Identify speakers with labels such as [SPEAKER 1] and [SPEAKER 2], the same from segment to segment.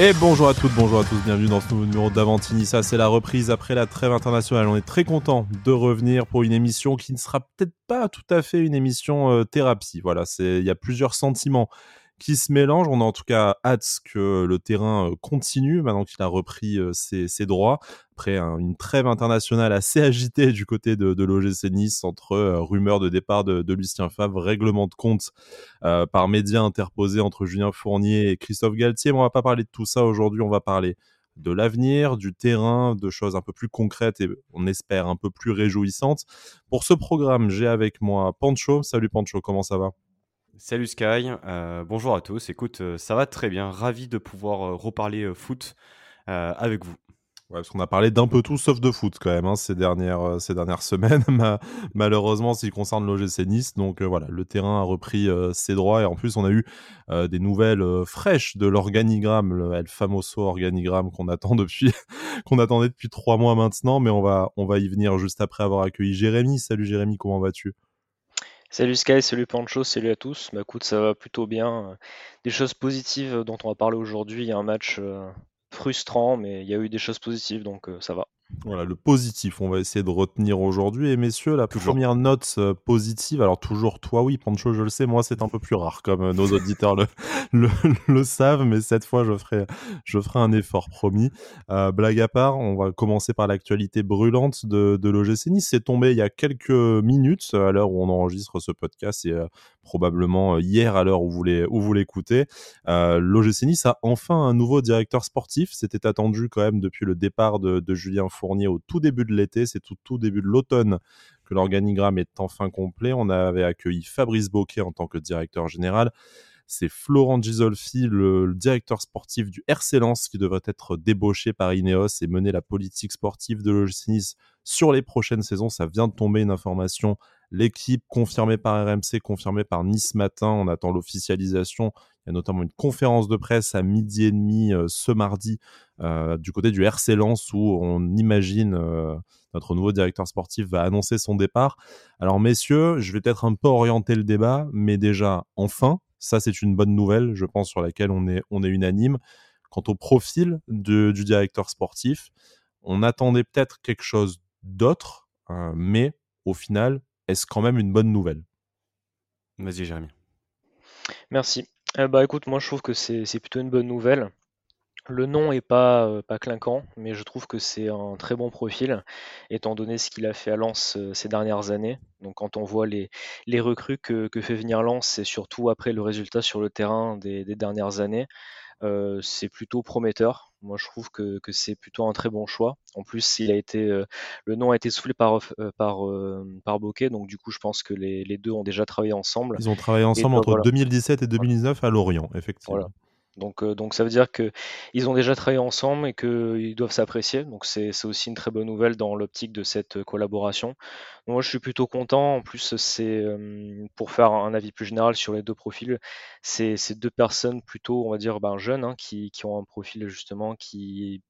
[SPEAKER 1] Et bonjour à toutes, bonjour à tous, bienvenue dans ce nouveau numéro d'Avantini. Ça, c'est la reprise après la trêve internationale. On est très content de revenir pour une émission qui ne sera peut-être pas tout à fait une émission euh, thérapie. Voilà, c'est il y a plusieurs sentiments qui se mélangent. On a en tout cas hâte que le terrain euh, continue maintenant qu'il a repris euh, ses, droits. Après une trêve internationale assez agitée du côté de, l'OGC Nice entre euh, rumeurs de départ de, Lucien Favre, règlement de compte par médias interposés entre Julien Fournier et Christophe Galtier. Mais on va pas parler de tout ça aujourd'hui, on va parler de l'avenir, du terrain, de choses un peu plus concrètes et on espère un peu plus réjouissantes. Pour ce programme, j'ai avec moi Pancho. Salut Pancho, comment ça va?
[SPEAKER 2] Salut Sky, euh, bonjour à tous. Écoute, euh, ça va très bien. Ravi de pouvoir euh, reparler foot avec vous.
[SPEAKER 1] Ouais, parce qu'on a parlé d'un peu tout sauf de foot quand même hein, ces, dernières, ces dernières semaines, malheureusement, qui concerne l'OGC Nice. Donc voilà, le terrain a repris ses droits et en plus, on a eu des nouvelles fraîches de l'organigramme, le El Famoso organigramme qu'on attend depuis, qu'on attendait depuis trois mois maintenant. Mais on va, on va y venir juste après avoir accueilli Jérémy. Salut Jérémy, comment vas-tu?
[SPEAKER 3] Salut Sky, salut Pancho, salut à tous. Bah écoute, ça va plutôt bien. Des choses positives dont on va parler aujourd'hui. Il y a un match euh, frustrant, mais il y a eu des choses positives, donc euh, ça va.
[SPEAKER 1] Voilà, le positif, on va essayer de retenir aujourd'hui. Et messieurs, la première note euh, positive, alors toujours toi, oui, Pancho, je le sais, moi c'est un peu plus rare, comme euh, nos auditeurs le, le, savent, mais cette fois je ferai, je ferai un effort, promis. Euh, blague à part, on va commencer par l'actualité brûlante de, de l'OGC Nice. C'est tombé il y a quelques minutes, à l'heure où on enregistre ce podcast, et probablement hier à l'heure où vous l'écoutez. L'OGC Nice a enfin un nouveau directeur sportif. C'était attendu quand même depuis le départ de, de Julien Fournier au tout début de l'été, c'est tout, tout début de l'automne que l'organigramme est enfin complet. On avait accueilli Fabrice Boquet en tant que directeur général. C'est Florent Gisolfi, le, directeur sportif du RC Lens, qui devrait être débauché par Ineos et mener la politique sportive de l'OGC Nice sur les prochaines saisons. Ça vient de tomber une information L'équipe confirmée par RMC, confirmée par Nice Matin, on attend l'officialisation. Il y a notamment une conférence de presse à midi et demi euh, ce mardi euh, du côté du RC Lens où on imagine euh, notre nouveau directeur sportif va annoncer son départ. Alors messieurs, je vais peut-être un peu orienter le débat, mais déjà enfin, ça c'est une bonne nouvelle, je pense sur laquelle on est, on est unanime. Quant au profil du directeur sportif, on attendait peut-être quelque chose d'autre, mais au final, est-ce quand même une bonne nouvelle?
[SPEAKER 2] Vas-y, Jérémy.
[SPEAKER 3] Merci. Eh bah écoute, moi je trouve que c'est plutôt une bonne nouvelle. Le nom est pas, euh, pas clinquant, mais je trouve que c'est un très bon profil, étant donné ce qu'il a fait à Lens euh, ces dernières années. Donc quand on voit les, recrues que, fait venir Lens, c'est surtout après le résultat sur le terrain des, dernières années, c'est plutôt prometteur. Moi, je trouve que, c'est plutôt un très bon choix. En plus, il a été, euh, le nom a été soufflé par, euh, par, euh, par Bokeh, donc du coup, je pense que les, deux ont déjà travaillé ensemble.
[SPEAKER 1] Ils ont travaillé ensemble entre 2017 et 2019 à Lorient, effectivement.
[SPEAKER 3] Donc, euh, donc ça veut dire qu'ils ont déjà travaillé ensemble et qu'ils doivent s'apprécier. Donc c'est aussi une très bonne nouvelle dans l'optique de cette collaboration. moi je suis plutôt content. En plus, c'est euh, pour faire un avis plus général sur les deux profils, c'est deux personnes plutôt, on va dire, ben, jeunes, hein, qui, qui, ont un profil justement qui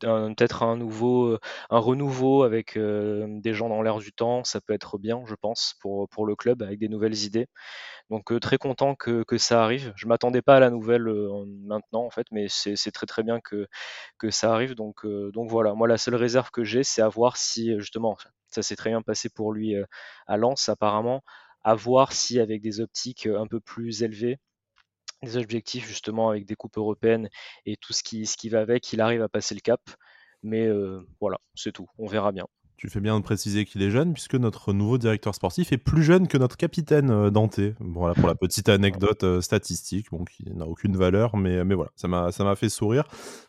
[SPEAKER 3] peut-être un nouveau, un renouveau avec des gens dans l'air du temps, ça peut être bien, je pense, pour, le club, avec des nouvelles idées. Donc très content que, ça arrive. Je m'attendais pas à la nouvelle maintenant, en fait, mais c'est très très bien que, que ça arrive. Donc, donc voilà, moi la seule réserve que j'ai, c'est à voir si, justement, ça s'est très bien passé pour lui à Lens apparemment, à voir si avec des optiques un peu plus élevées, des objectifs justement avec des coupes européennes et tout ce qui, ce qui va avec, il arrive à passer le cap. Mais euh, voilà, c'est tout. On verra bien.
[SPEAKER 1] Tu fais bien de préciser qu'il est jeune, puisque notre nouveau directeur sportif est plus jeune que notre capitaine euh, Dante. Voilà pour la petite anecdote euh, statistique, bon, qui n'a aucune valeur, mais, mais voilà, ça m'a fait sourire.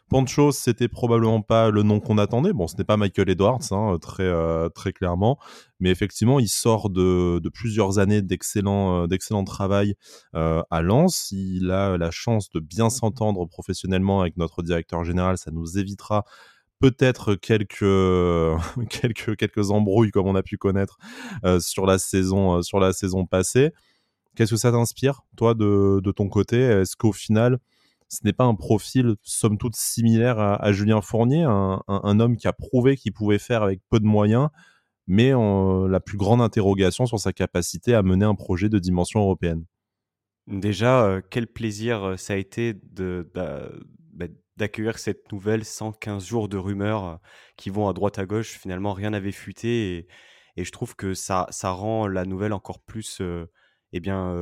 [SPEAKER 1] Pancho, c'était probablement pas le nom qu'on attendait. Bon, ce n'est pas Michael Edwards, hein, très, euh, très clairement, mais effectivement, il sort de, de plusieurs années d'excellent d'excellent travail à Lens. Il a la chance de bien s'entendre professionnellement avec notre directeur général. Ça nous évitera peut-être quelques, quelques, quelques embrouilles comme on a pu connaître euh, sur, la saison, euh, sur la saison passée. Qu'est-ce que ça t'inspire, toi, de, de, ton côté? Est-ce qu'au final, ce n'est pas un profil, somme toute, similaire à, Julien Fournier, un, un, homme qui a prouvé qu'il pouvait faire avec peu de moyens, mais la plus grande interrogation sur sa capacité à mener un projet de dimension européenne?
[SPEAKER 2] Déjà, euh, quel plaisir ça a été de, d'accueillir cette nouvelle 115 jours de rumeurs qui vont à droite à gauche. Finalement, rien n'avait fuité et, je trouve que ça, ça rend la nouvelle encore plus eh bien,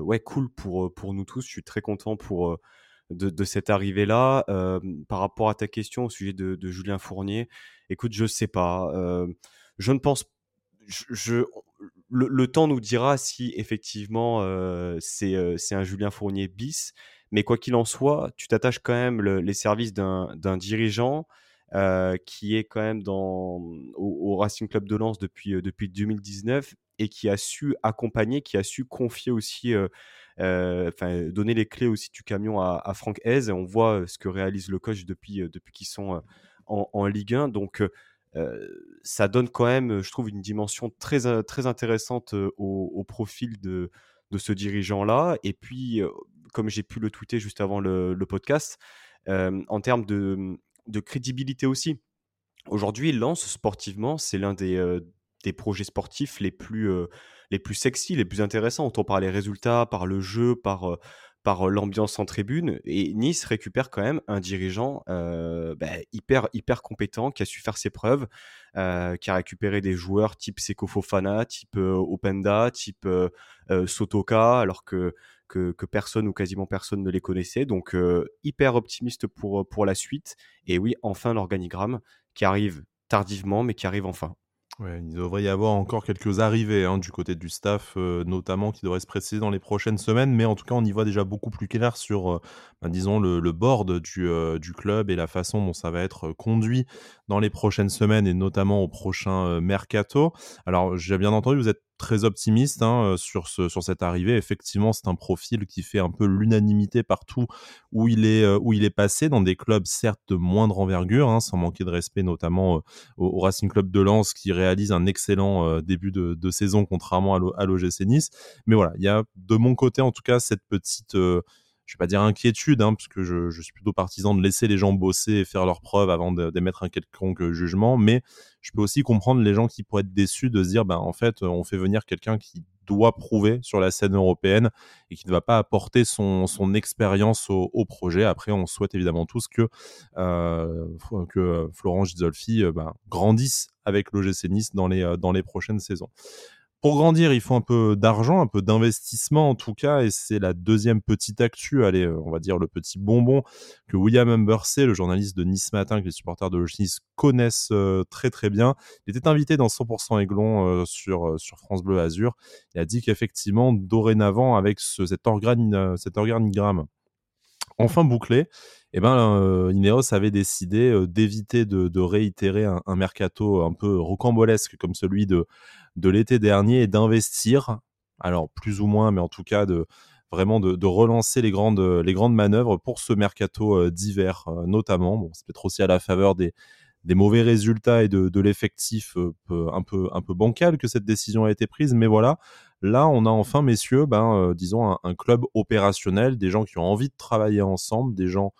[SPEAKER 2] ouais, cool pour, pour nous tous. Je suis très content pour, de, cette arrivée-là. par rapport à ta question au sujet de, Julien Fournier, écoute, je sais pas. je ne pense je, le, temps nous dira si effectivement c'est un Julien Fournier bis. Mais quoi qu'il en soit, tu t'attaches quand même les services d'un dirigeant qui est quand même dans, au, Racing Club de Lens depuis, depuis 2019 et qui a su accompagner, qui a su confier aussi, donner les clés aussi du camion à, Franck Hez. On voit ce que réalise le coach depuis, depuis qu'ils sont en, en, Ligue 1. Donc, ça donne quand même, je trouve, une dimension très, très intéressante au, profil de, de ce dirigeant-là. Et puis, comme j'ai pu le tweeter juste avant le, podcast, en termes de, de, crédibilité aussi. Aujourd'hui, Lance sportivement, c'est l'un des, des projets sportifs les plus, les plus sexy, les plus intéressants, autant par les résultats, par le jeu, par, par l'ambiance en tribune. Et Nice récupère quand même un dirigeant bah, hyper, hyper compétent qui a su faire ses preuves, qui a récupéré des joueurs type Seko Fofana, type Openda, type Sotoka, alors que, personne ou quasiment personne ne les connaissait. Donc hyper optimiste pour la suite. Et oui, enfin l'organigramme qui arrive tardivement, mais qui arrive enfin.
[SPEAKER 1] Ouais, il devrait y avoir encore quelques arrivées hein, du côté du staff, euh, notamment qui devraient se préciser dans les prochaines semaines. Mais en tout cas, on y voit déjà beaucoup plus clair sur, ben, disons, le, le board du, euh, du, club et la façon dont ça va être conduit dans les prochaines semaines et notamment au prochain mercato. Alors, j'ai bien entendu, vous êtes très optimiste hein, sur, ce, sur cette arrivée. Effectivement, c'est un profil qui fait un peu l'unanimité partout où il, est, est passé, dans des clubs certes de moindre envergure, hein, sans manquer de respect notamment au, Racing Club de Lens qui réalise un excellent début de, de, saison contrairement à l'OGC Nice. Mais voilà, il y a de mon côté en tout cas cette petite je vais pas dire inquiétude, hein, parce que je, suis plutôt partisan de laisser les gens bosser et faire leurs preuves avant d'émettre un quelconque jugement, mais je peux aussi comprendre les gens qui pourraient être déçus de se dire, ben en fait, on fait venir quelqu'un qui doit prouver sur la scène européenne et qui ne va pas apporter son, expérience au, projet. Après, on souhaite évidemment tous que, euh, que Florent Gisolfi euh, ben, grandisse avec l'OGC Nice dans les, euh, dans les prochaines saisons. Pour grandir, il faut un peu d'argent, un peu d'investissement en tout cas, et c'est la deuxième petite actu, allez, euh, on va dire le petit bonbon que William Humbersey, le journaliste de Nice Matin, que les supporters de Nice connaissent euh, très très bien, il était invité dans 100% Aiglon euh, sur, sur France Bleu Azur. Il a dit qu'effectivement, dorénavant, avec ce, cet, cet organigramme enfin bouclé, eh ben, Ineos avait décidé d'éviter de, réitérer un, mercato un peu rocambolesque comme celui de, de l'été dernier et d'investir, alors plus ou moins, mais en tout cas de vraiment de, relancer les grandes, manœuvres pour ce mercato euh, d'hiver euh, notamment. Bon, c'est peut-être aussi à la faveur des, mauvais résultats et de, l'effectif euh, peu, un peu bancal que cette décision a été prise, mais voilà, là on a enfin, messieurs, ben, disons un, club opérationnel, des gens qui ont envie de travailler ensemble, des gens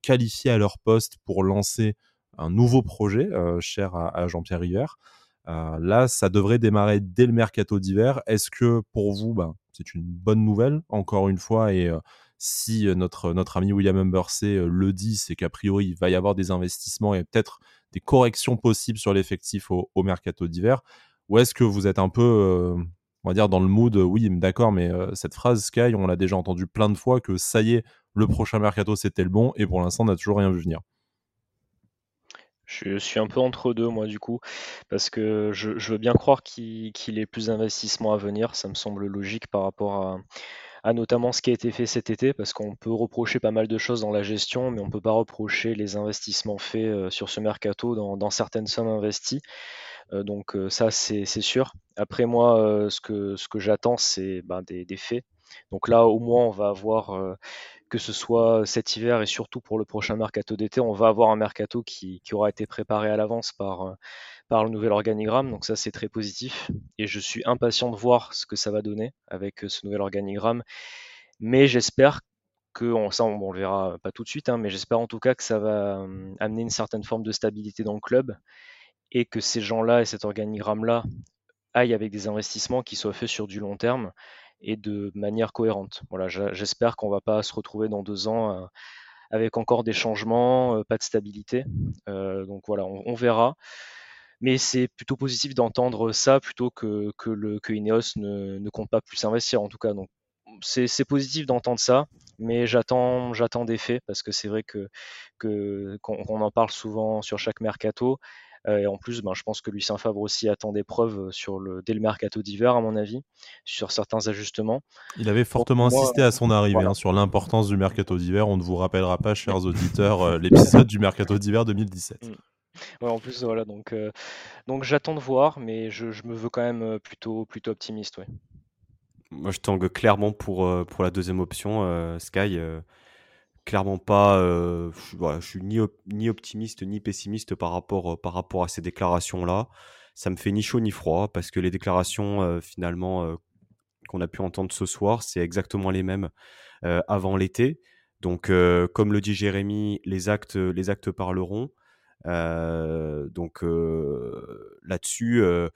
[SPEAKER 1] qualifiés à leur poste pour lancer un nouveau projet cher à, Jean-Pierre River. Euh, là, ça devrait démarrer dès le mercato d'hiver. Est-ce que pour vous, ben, c'est une bonne nouvelle, encore une fois, et euh, si euh, notre, ami William Humbersey le dit, c'est qu'a priori, il va y avoir des investissements et peut-être des corrections possibles sur l'effectif au, mercato d'hiver, ou est-ce que vous êtes un peu, on va dire, dans le mood, oui, d'accord, mais cette phrase, Sky, on l'a déjà entendu plein de fois, que ça y est, le prochain mercato, c'était le bon, et pour l'instant, on n'a toujours rien vu venir.
[SPEAKER 3] Je suis un peu entre deux, moi, du coup, parce que je, veux bien croire qu'il ait plus d'investissements à venir. Ça me semble logique par rapport à, notamment ce qui a été fait cet été, parce qu'on peut reprocher pas mal de choses dans la gestion, mais on ne peut pas reprocher les investissements faits euh, sur ce mercato dans, certaines sommes investies. Euh, donc euh, ça, c'est sûr. Après, moi, ce que, ce que j'attends, c'est ben, des, faits. Donc là, au moins, on va avoir que ce soit cet hiver et surtout pour le prochain mercato d'été, on va avoir un mercato qui, aura été préparé à l'avance par, euh, le nouvel organigramme. Donc ça, c'est très positif. Et je suis impatient de voir ce que ça va donner avec euh, ce nouvel organigramme. Mais j'espère que, on, ça on, le verra pas tout de suite, hein, mais j'espère en tout cas que ça va euh, amener une certaine forme de stabilité dans le club et que ces gens-là et cet organigramme-là aillent avec des investissements qui soient faits sur du long terme et de manière cohérente. Voilà, j'espère qu'on va pas se retrouver dans deux ans avec encore des changements, pas de stabilité. donc voilà, on, verra. Mais c'est plutôt positif d'entendre ça plutôt que, que, Ineos ne, ne compte pas plus investir en tout cas. Donc c'est positif d'entendre ça, mais j'attends j'attends des faits parce que c'est vrai que qu'on en parle souvent sur chaque mercato. Euh, et en plus, ben, je pense que Lucien Favre aussi attend des preuves sur le, dès le mercato d'hiver, à mon avis, sur certains ajustements.
[SPEAKER 1] Il avait fortement insisté à son arrivée hein, sur l'importance du mercato d'hiver. On ne vous rappellera pas, chers auditeurs, euh, l'épisode du mercato d'hiver 2017. Mm.
[SPEAKER 3] Ouais, en plus, voilà, donc, euh, donc j'attends de voir, mais je, je, me veux quand même plutôt, plutôt optimiste. Ouais.
[SPEAKER 2] Moi, je tangue clairement pour, euh, pour la deuxième option, euh, Sky. Euh, clairement pas. je, voilà, je suis ni, optimiste ni pessimiste par rapport, par rapport à ces déclarations-là. Ça me fait ni chaud ni froid parce que les déclarations, finalement, qu'on a pu entendre ce soir, c'est exactement les mêmes avant l'été. Donc, comme le dit Jérémy, les actes parleront. Euh, donc euh, là-dessus, euh,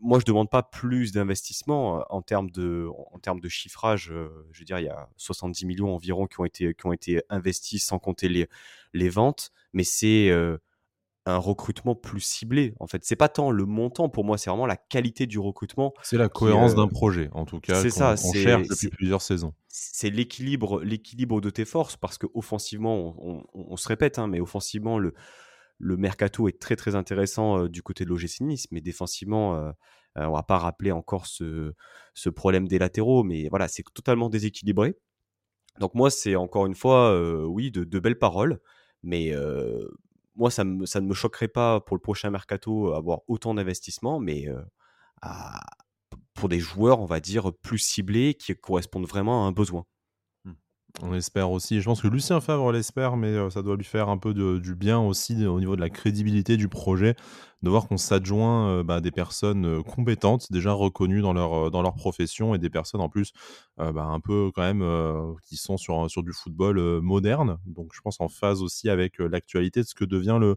[SPEAKER 2] moi je demande pas plus d'investissement en termes de en termes de chiffrage. je veux dire, il y a 70 millions environ qui ont été qui ont été investis sans compter les les ventes, mais c'est un recrutement plus ciblé. En fait, c'est pas tant le montant pour moi, c'est vraiment la qualité du recrutement.
[SPEAKER 1] C'est la cohérence d'un projet, en tout cas. C'est ça. On cherche depuis plusieurs saisons.
[SPEAKER 2] C'est l'équilibre, l'équilibre de tes forces, parce que offensivement, on, on, se répète, hein, mais offensivement, le le mercato est très très intéressant du côté de l'OGC Nice, mais défensivement, euh, on va pas rappeler encore ce, problème des latéraux, mais voilà, c'est totalement déséquilibré. Donc moi, c'est encore une fois, oui, de, belles paroles, mais moi, ça, ne me choquerait pas pour le prochain mercato avoir autant d'investissements, mais pour des joueurs, on va dire, plus ciblés, qui correspondent vraiment à un besoin.
[SPEAKER 1] On espère aussi. Je pense que Lucien Favre l'espère, mais euh, ça doit lui faire un peu du bien aussi au niveau de la crédibilité du projet, de voir qu'on s'adjoint euh, bah, des personnes euh, compétentes, déjà reconnues dans leur, dans leur profession, et des personnes en plus bah, un peu quand même qui sont sur, sur du football moderne. Donc je pense en phase aussi avec l'actualité de ce que devient le,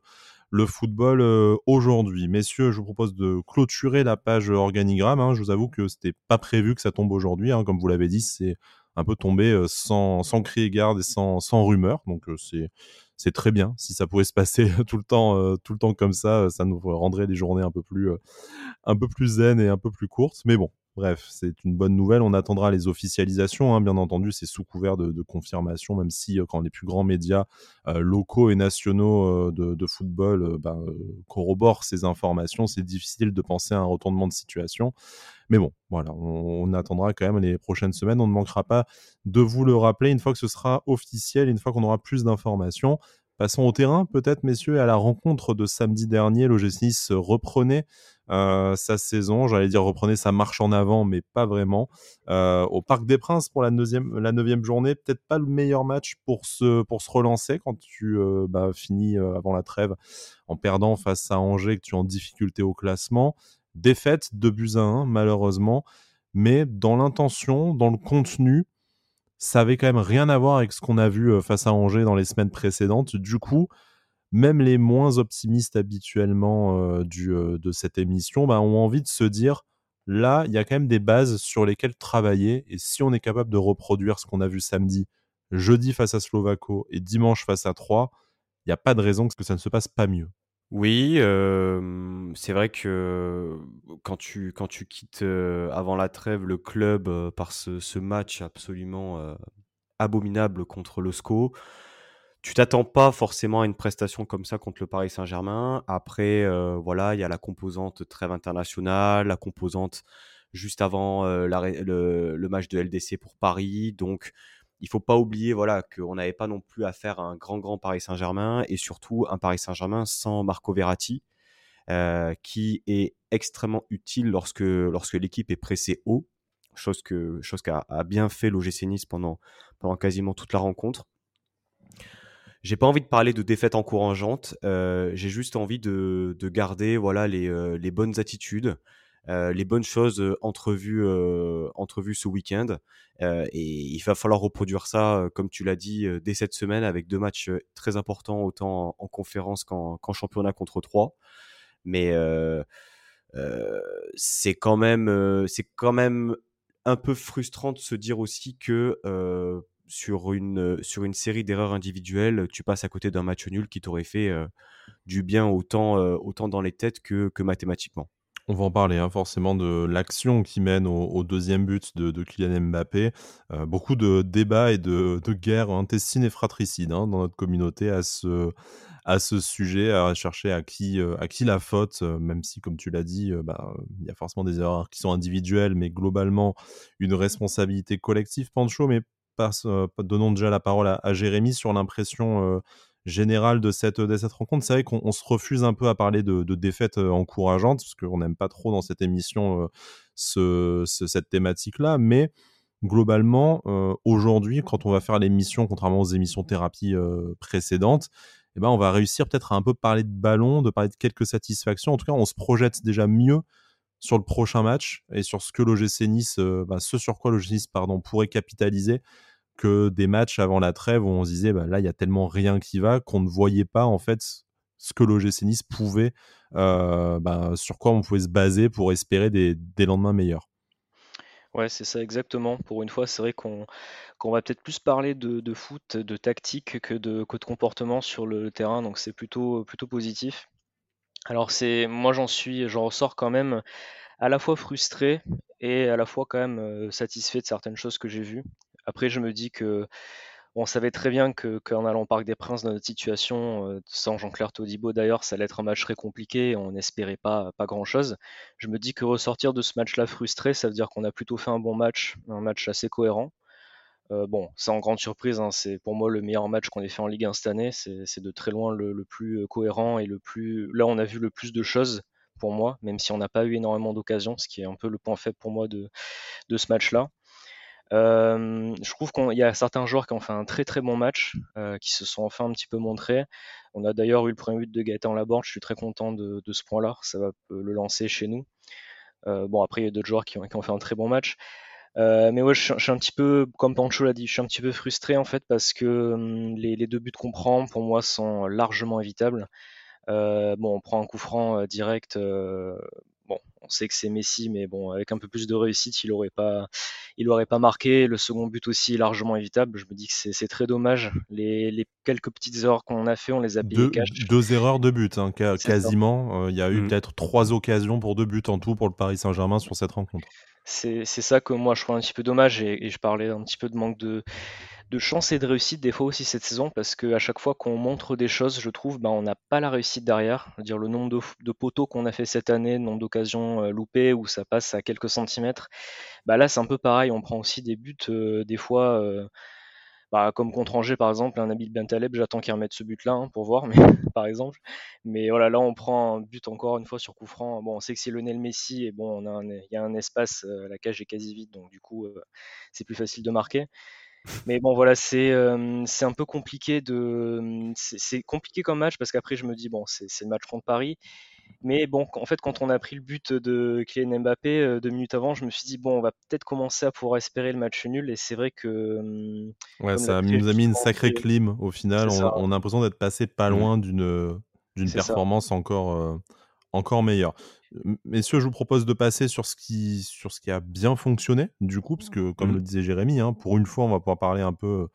[SPEAKER 1] le football aujourd'hui. Messieurs, je vous propose de clôturer la page organigramme. Hein. Je vous avoue que c'était pas prévu que ça tombe aujourd'hui. Hein. Comme vous l'avez dit, c'est un peu tombé euh, sans, sans crier garde et sans, rumeur. Donc euh, c'est c'est très bien. Si ça pouvait se passer tout le temps, euh, tout le temps comme ça, ça nous rendrait les journées un peu plus, un peu plus zen et un peu plus courtes. Mais bon, Bref, c'est une bonne nouvelle. On attendra les officialisations, hein, bien entendu, c'est sous couvert de, confirmation, même si quand les plus grands médias locaux et nationaux de, football ben, corroborent ces informations, c'est difficile de penser à un retournement de situation. Mais bon, voilà, on, attendra quand même les prochaines semaines. On ne manquera pas de vous le rappeler une fois que ce sera officiel, une fois qu'on aura plus d'informations. Passons au terrain, peut-être, messieurs, à la rencontre de samedi dernier. L'OGC reprenait euh, sa saison, j'allais dire reprenait sa marche en avant, mais pas vraiment. Euh, au Parc des Princes pour la neuvième, journée, peut-être pas le meilleur match pour se, pour se relancer quand tu euh, bah, finis avant la trêve en perdant face à Angers, que tu es en difficulté au classement. Défaite de buts à 1, malheureusement. Mais dans l'intention, dans le contenu, ça avait quand même rien à voir avec ce qu'on a vu face à Angers dans les semaines précédentes. Du coup, même les moins optimistes habituellement du, de cette émission bah, ont envie de se dire là, il y a quand même des bases sur lesquelles travailler. Et si on est capable de reproduire ce qu'on a vu samedi, jeudi face à Slovako et dimanche face à 3, il n'y a pas de raison que ça ne se passe pas mieux.
[SPEAKER 2] Oui, c'est vrai que quand tu, quand tu quittes avant la trêve le club par ce, match absolument abominable contre le SCO, tu t'attends pas forcément à une prestation comme ça contre le Paris Saint-Germain. Après, voilà, il y a la composante trêve internationale, la composante juste avant le, le match de LDC pour Paris. Donc, il faut pas oublier voilà qu'on n'avait pas non plus à faire un grand grand Paris Saint-Germain et surtout un Paris Saint-Germain sans Marco Verratti euh, qui est extrêmement utile lorsque l'équipe est pressée haut chose qu'a bien fait l'OGC Nice pendant quasiment toute la rencontre j'ai pas envie de parler de défaite encourageante euh, j'ai juste envie de, de garder voilà les, euh, les bonnes attitudes euh, les bonnes choses euh, entrevues, euh, entrevues ce week-end. et il va falloir reproduire ça, comme tu l'as dit, dès cette semaine avec deux matchs très importants, autant en, conférence qu'en championnat contre trois. Mais c'est quand même, c'est quand même un peu frustrant de se dire aussi que sur une, sur une série d'erreurs individuelles, tu passes à côté d'un match nul qui t'aurait fait du bien autant, autant dans les têtes que, que mathématiquement.
[SPEAKER 1] On va en parler, hein, forcément, de l'action qui mène au, deuxième but de, Kylian Mbappé. beaucoup de débats et de, de guerres intestines et fratricides hein, dans notre communauté à ce, à ce sujet, à chercher à qui, euh, à qui la faute, euh, même si, comme tu l'as dit, euh, bah, il y a forcément des erreurs qui sont individuelles, mais globalement, une responsabilité collective, Pancho, mais passe, donnons déjà la parole à, Jérémy sur l'impression générale de cette, de cette rencontre. C'est vrai qu'on se refuse un peu à parler de, défaites encourageantes, parce qu'on n'aime pas trop dans cette émission ce, cette thématique-là, mais globalement, aujourd'hui, quand on va faire l'émission, contrairement aux émissions thérapie précédentes, eh ben, on va réussir peut-être à un peu parler de ballon, de parler de quelques satisfactions. En tout cas, on se projette déjà mieux sur le prochain match et sur ce que l'OGC Nice, euh, bah, ce sur quoi l'OGC Nice pardon, pourrait capitaliser que des matchs avant la trêve où on se disait bah, là il y a tellement rien qui va qu'on ne voyait pas en fait ce que l'OGC Nice pouvait, euh, bah, sur quoi on pouvait se baser pour espérer des lendemains meilleurs.
[SPEAKER 3] Ouais, c'est ça exactement. Pour une fois, c'est vrai qu'on va peut-être plus parler de, foot, de tactique que de, que de comportement sur le terrain, donc c'est plutôt, plutôt positif. Alors c'est moi j'en suis, j'en ressors quand même à la fois frustré et à la fois quand même euh, satisfait de certaines choses que j'ai vues. Après, je me dis que on savait très bien que qu'en allant au Parc des Princes dans notre situation, euh, sans Jean-Claire Todibo d'ailleurs, ça allait être un match très compliqué, on n'espérait pas, pas grand-chose. Je me dis que ressortir de ce match-là frustré, ça veut dire qu'on a plutôt fait un bon match, un match assez cohérent. Euh, bon, sans grande surprise, hein, c'est pour moi le meilleur match qu'on ait fait en Ligue 1 cette année. C'est de très loin le, plus euh, cohérent et le plus. Là, on a vu le plus de choses pour moi, même si on n'a pas eu énormément d'occasions, ce qui est un peu le point faible pour moi de, ce match-là. Euh, je trouve qu'il y a certains joueurs qui ont fait un très très bon match, euh, qui se sont enfin un petit peu montrés. On a d'ailleurs eu le premier but de Gaëtan Laborde, je suis très content de, ce point-là, ça va le lancer chez nous. Bon, après, il y a d'autres joueurs qui ont, fait un très bon match. Mais ouais, je, suis un petit peu, comme Pancho l'a dit, je suis un petit peu frustré en fait parce que hum, les, les deux buts qu'on prend, pour moi, sont largement évitables. bon, on prend un coup franc direct bon, on sait que c'est Messi, mais bon, avec un peu plus de réussite, il n'aurait pas, il aurait pas marqué. Le second but aussi largement évitable. Je me dis que c'est très dommage. Les, quelques petites erreurs qu'on a fait, on les a payées
[SPEAKER 1] deux, Deux erreurs de but, hein, quasiment. Euh, il y a eu mm. peut-être trois occasions pour deux buts en tout pour le Paris Saint-Germain sur cette rencontre.
[SPEAKER 3] C'est ça que moi je trouve un petit peu dommage et, je parlais un petit peu de manque de, de chance et de réussite des fois aussi cette saison parce qu'à chaque fois qu'on montre des choses, je trouve, bah, on n'a pas la réussite derrière. dire le nombre de, poteaux qu'on a fait cette année, le nombre d'occasions euh, loupées où ça passe à quelques centimètres. Bah là, c'est un peu pareil. On prend aussi des buts euh, des fois. Euh, bah, comme contre Angers par exemple, un Nabil Bentaleb, j'attends qu'il remette ce but-là hein, pour voir, par exemple. Mais voilà, là on prend un but encore une fois sur coup franc. Bon, on sait que c'est Lionel Messi et bon, on il y a un espace, la cage est quasi vide, donc du coup c'est plus facile de marquer. Mais bon, voilà, c'est c'est un peu compliqué de. C'est compliqué comme match parce qu'après, je me dis, bon, c'est le match contre Paris. Mais bon, en fait, quand on a pris le but de Kylian Mbappé deux minutes avant, je me suis dit, bon, on va peut-être commencer à pouvoir espérer le match nul. Et c'est vrai que.
[SPEAKER 1] ouais, ça nous a mis une sacrée clim au final. On, a l'impression d'être passé pas mmh. loin d'une d'une performance encore, encore meilleure. Messieurs, je vous propose de passer sur ce qui, sur ce qui a bien fonctionné, du coup, parce que, comme mmh. le disait Jérémy, hein, pour une fois, on va pouvoir parler un peu,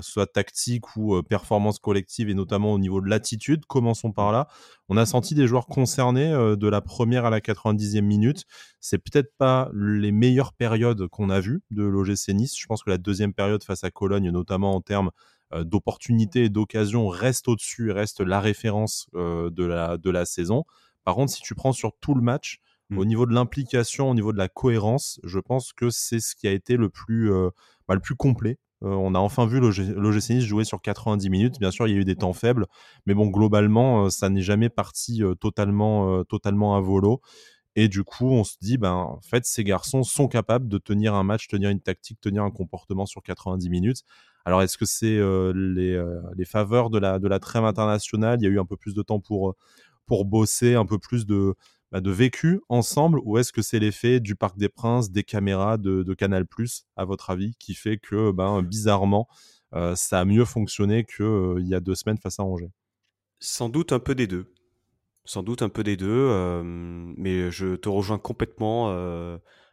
[SPEAKER 1] soit tactique ou performance collective, et notamment au niveau de l'attitude. Commençons par là. On a senti des joueurs concernés de la première à la 90e minute. C'est peut-être pas les meilleures périodes qu'on a vues de l'OGC Nice. Je pense que la deuxième période face à Cologne, notamment en termes d'opportunités et d'occasions, reste au-dessus, reste la référence de, la, de la saison. Par contre, si tu prends sur tout le match, mmh. au niveau de l'implication, au niveau de la cohérence, je pense que c'est ce qui a été le plus, euh, bah, le plus complet. Euh, on a enfin vu l'OGC Nice jouer sur 90 minutes. Bien sûr, il y a eu des temps faibles, mais bon, globalement, euh, ça n'est jamais parti totalement, totalement à volo. Et du coup, on se dit, ben, en fait, ces garçons sont capables de tenir un match, tenir une tactique, tenir un comportement sur 90 minutes. Alors, est-ce que c'est les, les, faveurs de la, de la trêve internationale? Il y a eu un peu plus de temps pour, pour bosser un peu plus de, bah, de vécu ensemble ou est-ce que c'est l'effet du Parc des Princes, des caméras de, Canal Plus, à votre avis, qui fait que ben, bizarrement, euh, ça a mieux fonctionné qu'il euh, y a deux semaines face à Angers?
[SPEAKER 2] Sans doute un peu des deux. Sans doute un peu des deux, euh, mais je te rejoins complètement.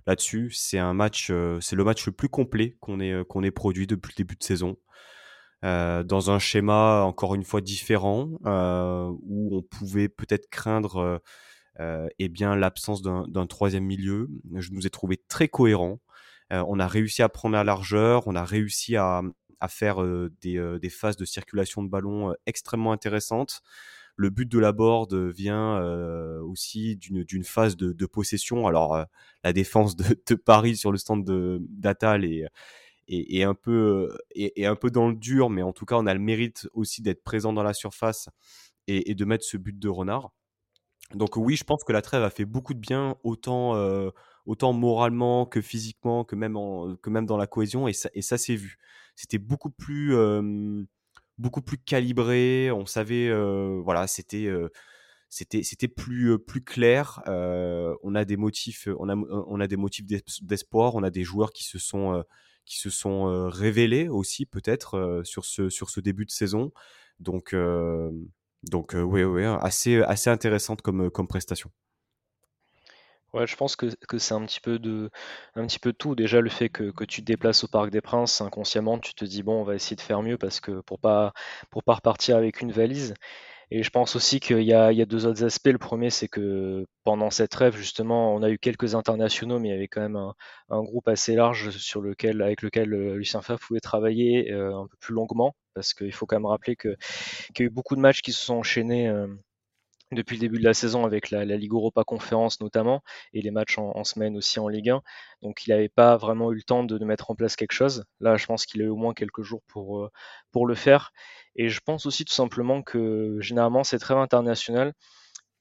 [SPEAKER 2] là-dessus. C'est un match, c'est le match le plus complet qu'on ait, qu'on ait produit depuis le début de saison. dans un schéma encore une fois différent, où on pouvait peut-être craindre eh bien l'absence d'un troisième milieu. Je nous ai trouvé très cohérent. on a réussi à prendre la largeur, on a réussi à, faire des, des, phases de circulation de ballon extrêmement intéressantes. Le but de la board vient aussi d'une phase de, possession. Alors, la défense de, Paris sur le stand d'Atal est, un peu, dans le dur, mais en tout cas, on a le mérite aussi d'être présent dans la surface et, de mettre ce but de renard. Donc oui, je pense que la trêve a fait beaucoup de bien, autant, autant moralement que physiquement, que même, en, que même dans la cohésion, et ça, et ça s'est vu. C'était beaucoup plus, beaucoup plus calibré. On savait, voilà, c'était, c'était, c'était plus, plus clair. on a des motifs, on a, on a des motifs d'espoir. On a des joueurs qui se sont, qui se sont révélés aussi peut-être sur ce, sur ce début de saison. Donc, donc oui, oui, assez, intéressante comme, comme prestation.
[SPEAKER 3] Ouais, je pense que, c'est un petit peu de un petit peu tout. Déjà le fait que, que tu te déplaces au Parc des Princes, inconsciemment, tu te dis bon, on va essayer de faire mieux parce que pour pas pour pas repartir avec une valise. Et je pense aussi qu'il y a, deux autres aspects. Le premier, c'est que pendant cette rêve, justement, on a eu quelques internationaux, mais il y avait quand même un, groupe assez large sur lequel, avec lequel euh, Lucien Favre pouvait travailler euh, un peu plus longuement, parce qu'il faut quand même rappeler qu'il y a eu beaucoup de matchs qui se sont enchaînés. Euh, depuis le début de la saison avec la, Ligue Europa Conférence notamment et les matchs en, semaine aussi en Ligue 1. Donc il n'avait pas vraiment eu le temps de, mettre en place quelque chose. Là, je pense qu'il a eu au moins quelques jours pour, euh, pour le faire. Et je pense aussi tout simplement que généralement c'est très international.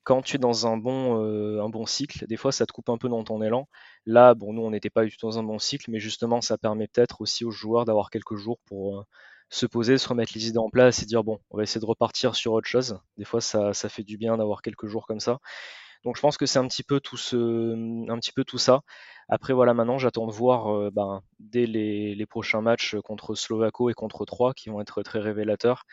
[SPEAKER 3] Quand tu es dans un bon, euh, un bon cycle, des fois ça te coupe un peu dans ton élan. Là, bon, nous on n'était pas du tout dans un bon cycle, mais justement ça permet peut-être aussi aux joueurs d'avoir quelques jours pour, euh, se poser, se remettre les idées en place et dire bon, on va essayer de repartir sur autre chose. Des fois, ça, ça fait du bien d'avoir quelques jours comme ça. Donc, je pense que c'est un petit peu tout ce, un petit peu tout ça. Après, voilà, maintenant, j'attends de voir euh, ben, dès les, prochains matchs contre Slovako et contre Troyes qui vont être très révélateurs.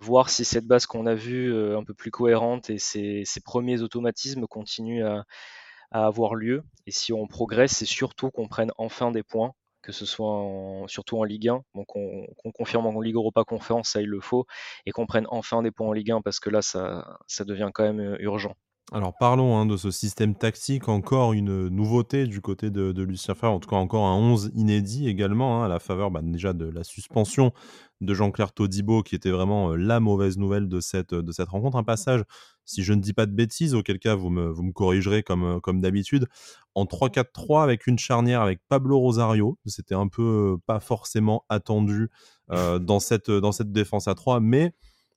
[SPEAKER 3] Voir si cette base qu'on a vue euh, un peu plus cohérente et ces, ces premiers automatismes continuent à, à avoir lieu. Et si on progresse, c'est surtout qu'on prenne enfin des points que ce soit surtout en Ligue 1, donc qu'on confirme en Ligue Europa Conférence, ça il le faut, et qu'on prenne enfin des points en Ligue 1 parce que là ça, ça devient quand même euh, urgent.
[SPEAKER 1] Alors parlons hein, de ce système tactique, encore une nouveauté du côté de, Lucien Favre, en tout cas encore un 11 inédit également, hein, à la faveur bah, déjà de la suspension de Jean-Claire Todibo, qui était vraiment euh, la mauvaise nouvelle de cette, de cette rencontre. Un passage, si je ne dis pas de bêtises, auquel cas vous me, me corrigerez comme, euh, d'habitude, en 3-4-3 avec une charnière avec Pablo Rosario. C'était un peu euh, pas forcément attendu dans, cette, dans cette défense à 3, mais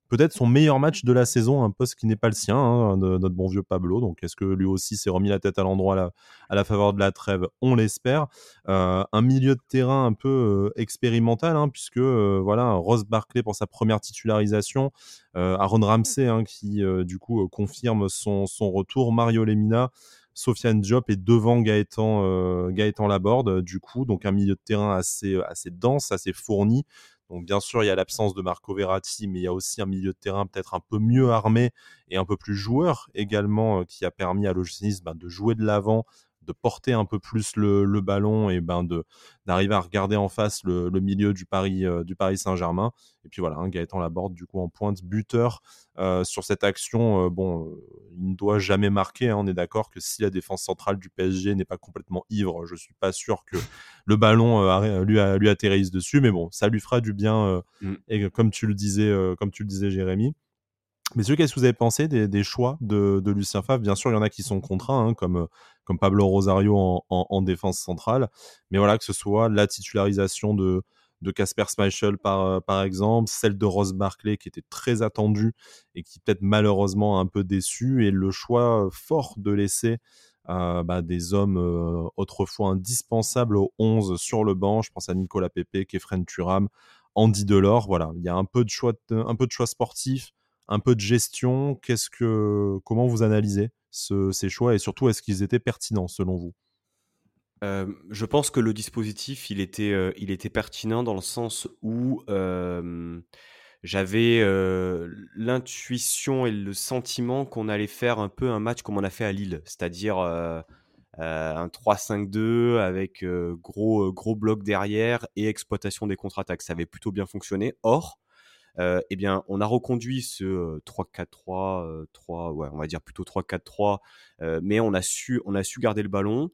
[SPEAKER 1] peut-être son meilleur match de la saison, un poste qui n'est pas le sien, hein, de notre bon vieux Pablo. Donc, est-ce que lui aussi s'est remis la tête à l'endroit à, la faveur de la trêve? On l'espère. Euh, un milieu de terrain un peu euh, expérimental, hein, puisque euh, voilà, Ross Barclay pour sa première titularisation, Aaron Ramsey hein, qui du coup confirme son, retour, Mario Lemina. Sofiane Diop est devant Gaëtan, Laborde, du coup, donc un milieu de terrain assez dense, assez fourni, donc bien sûr, il y a l'absence de Marco Verratti, mais il y a aussi un milieu de terrain peut-être un peu mieux armé et un peu plus joueur également euh, qui a permis à l'OGC ben, de jouer de l'avant, de porter un peu plus le, ballon et ben de d'arriver à regarder en face le, milieu du Paris euh, du Paris Saint-Germain. Et puis voilà hein, Gaëtan Laborde du coup en pointe buteur euh, sur cette action bon il ne doit jamais marquer hein, on est d'accord que si la défense centrale du PSG n'est pas complètement ivre je suis pas sûr que le ballon lui, lui atterrisse dessus. Mais bon ça lui fera du bien mm. et comme tu le disais comme tu le disais Jérémy. Messieurs, qu'est-ce que vous avez pensé des, choix de, Lucien Favre? Bien sûr, il y en a qui sont contraints, hein, comme, comme Pablo Rosario en, défense centrale. Mais voilà, que ce soit la titularisation de de Casper Schmeichel par, par exemple, celle de Ross Barclay qui était très attendue et qui peut-être malheureusement un peu déçu, et le choix fort de laisser euh, bah, des hommes euh, autrefois indispensables au 11 sur le banc. Je pense à Nicolas Pepe, Kefren Turam, Andy Delors. Voilà, il y a un peu de choix, un peu de choix sportifs un peu de gestion. Qu'est-ce que, comment vous analysez? Ces choix et surtout est-ce qu'ils étaient pertinents selon vous?
[SPEAKER 2] Euh, je pense que le dispositif, il était, euh, il était pertinent dans le sens où j'avais euh, l'intuition et le sentiment qu'on allait faire un peu un match comme on a fait à Lille, c'est-à-dire un 3-5-2 avec gros, gros bloc derrière et exploitation des contre-attaques. Ça avait plutôt bien fonctionné. Or, eh bien, on a reconduit ce 3-4-3, 3, ouais, on va dire plutôt 3-4-3, mais on a su, on a su garder le ballon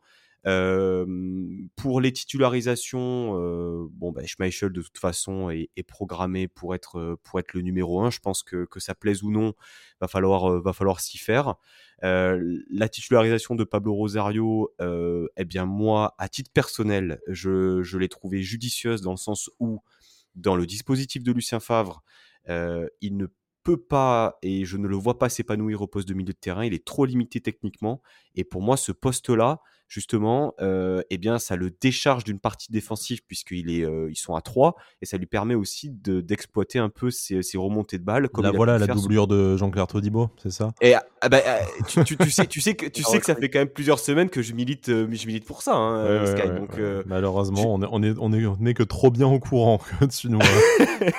[SPEAKER 2] pour les titularisations, euh, bon, bah, Schmeichel de toute façon est, programmé pour être pour être le numéro 1. Je pense que, que ça plaise ou non, va falloir va falloir s'y faire. la titularisation de Pablo Rosario, eh bien moi, à titre personnel, je, l'ai trouvé judicieuse dans le sens où, dans le dispositif de Lucien Favre, il ne peut pas, et je ne le vois pas s'épanouir au poste de milieu de terrain, il est trop limité techniquement. Et pour moi, ce poste-là, justement, euh, eh bien, ça le décharge d'une partie défensive puisqu'ils est, euh, ils sont à 3 et ça lui permet aussi d'exploiter un peu ses, remontées de balles.
[SPEAKER 1] Comme voilà la doublure de Jean-Claire Todibo, c'est ça?
[SPEAKER 2] Et ah, bah, ah, tu, sais, tu sais que tu sais que ça fait quand même plusieurs semaines que je milite, euh, je milite pour ça, hein, Sky. donc,
[SPEAKER 1] malheureusement, on est, on est, on est, on est que trop bien au courant que tu nous,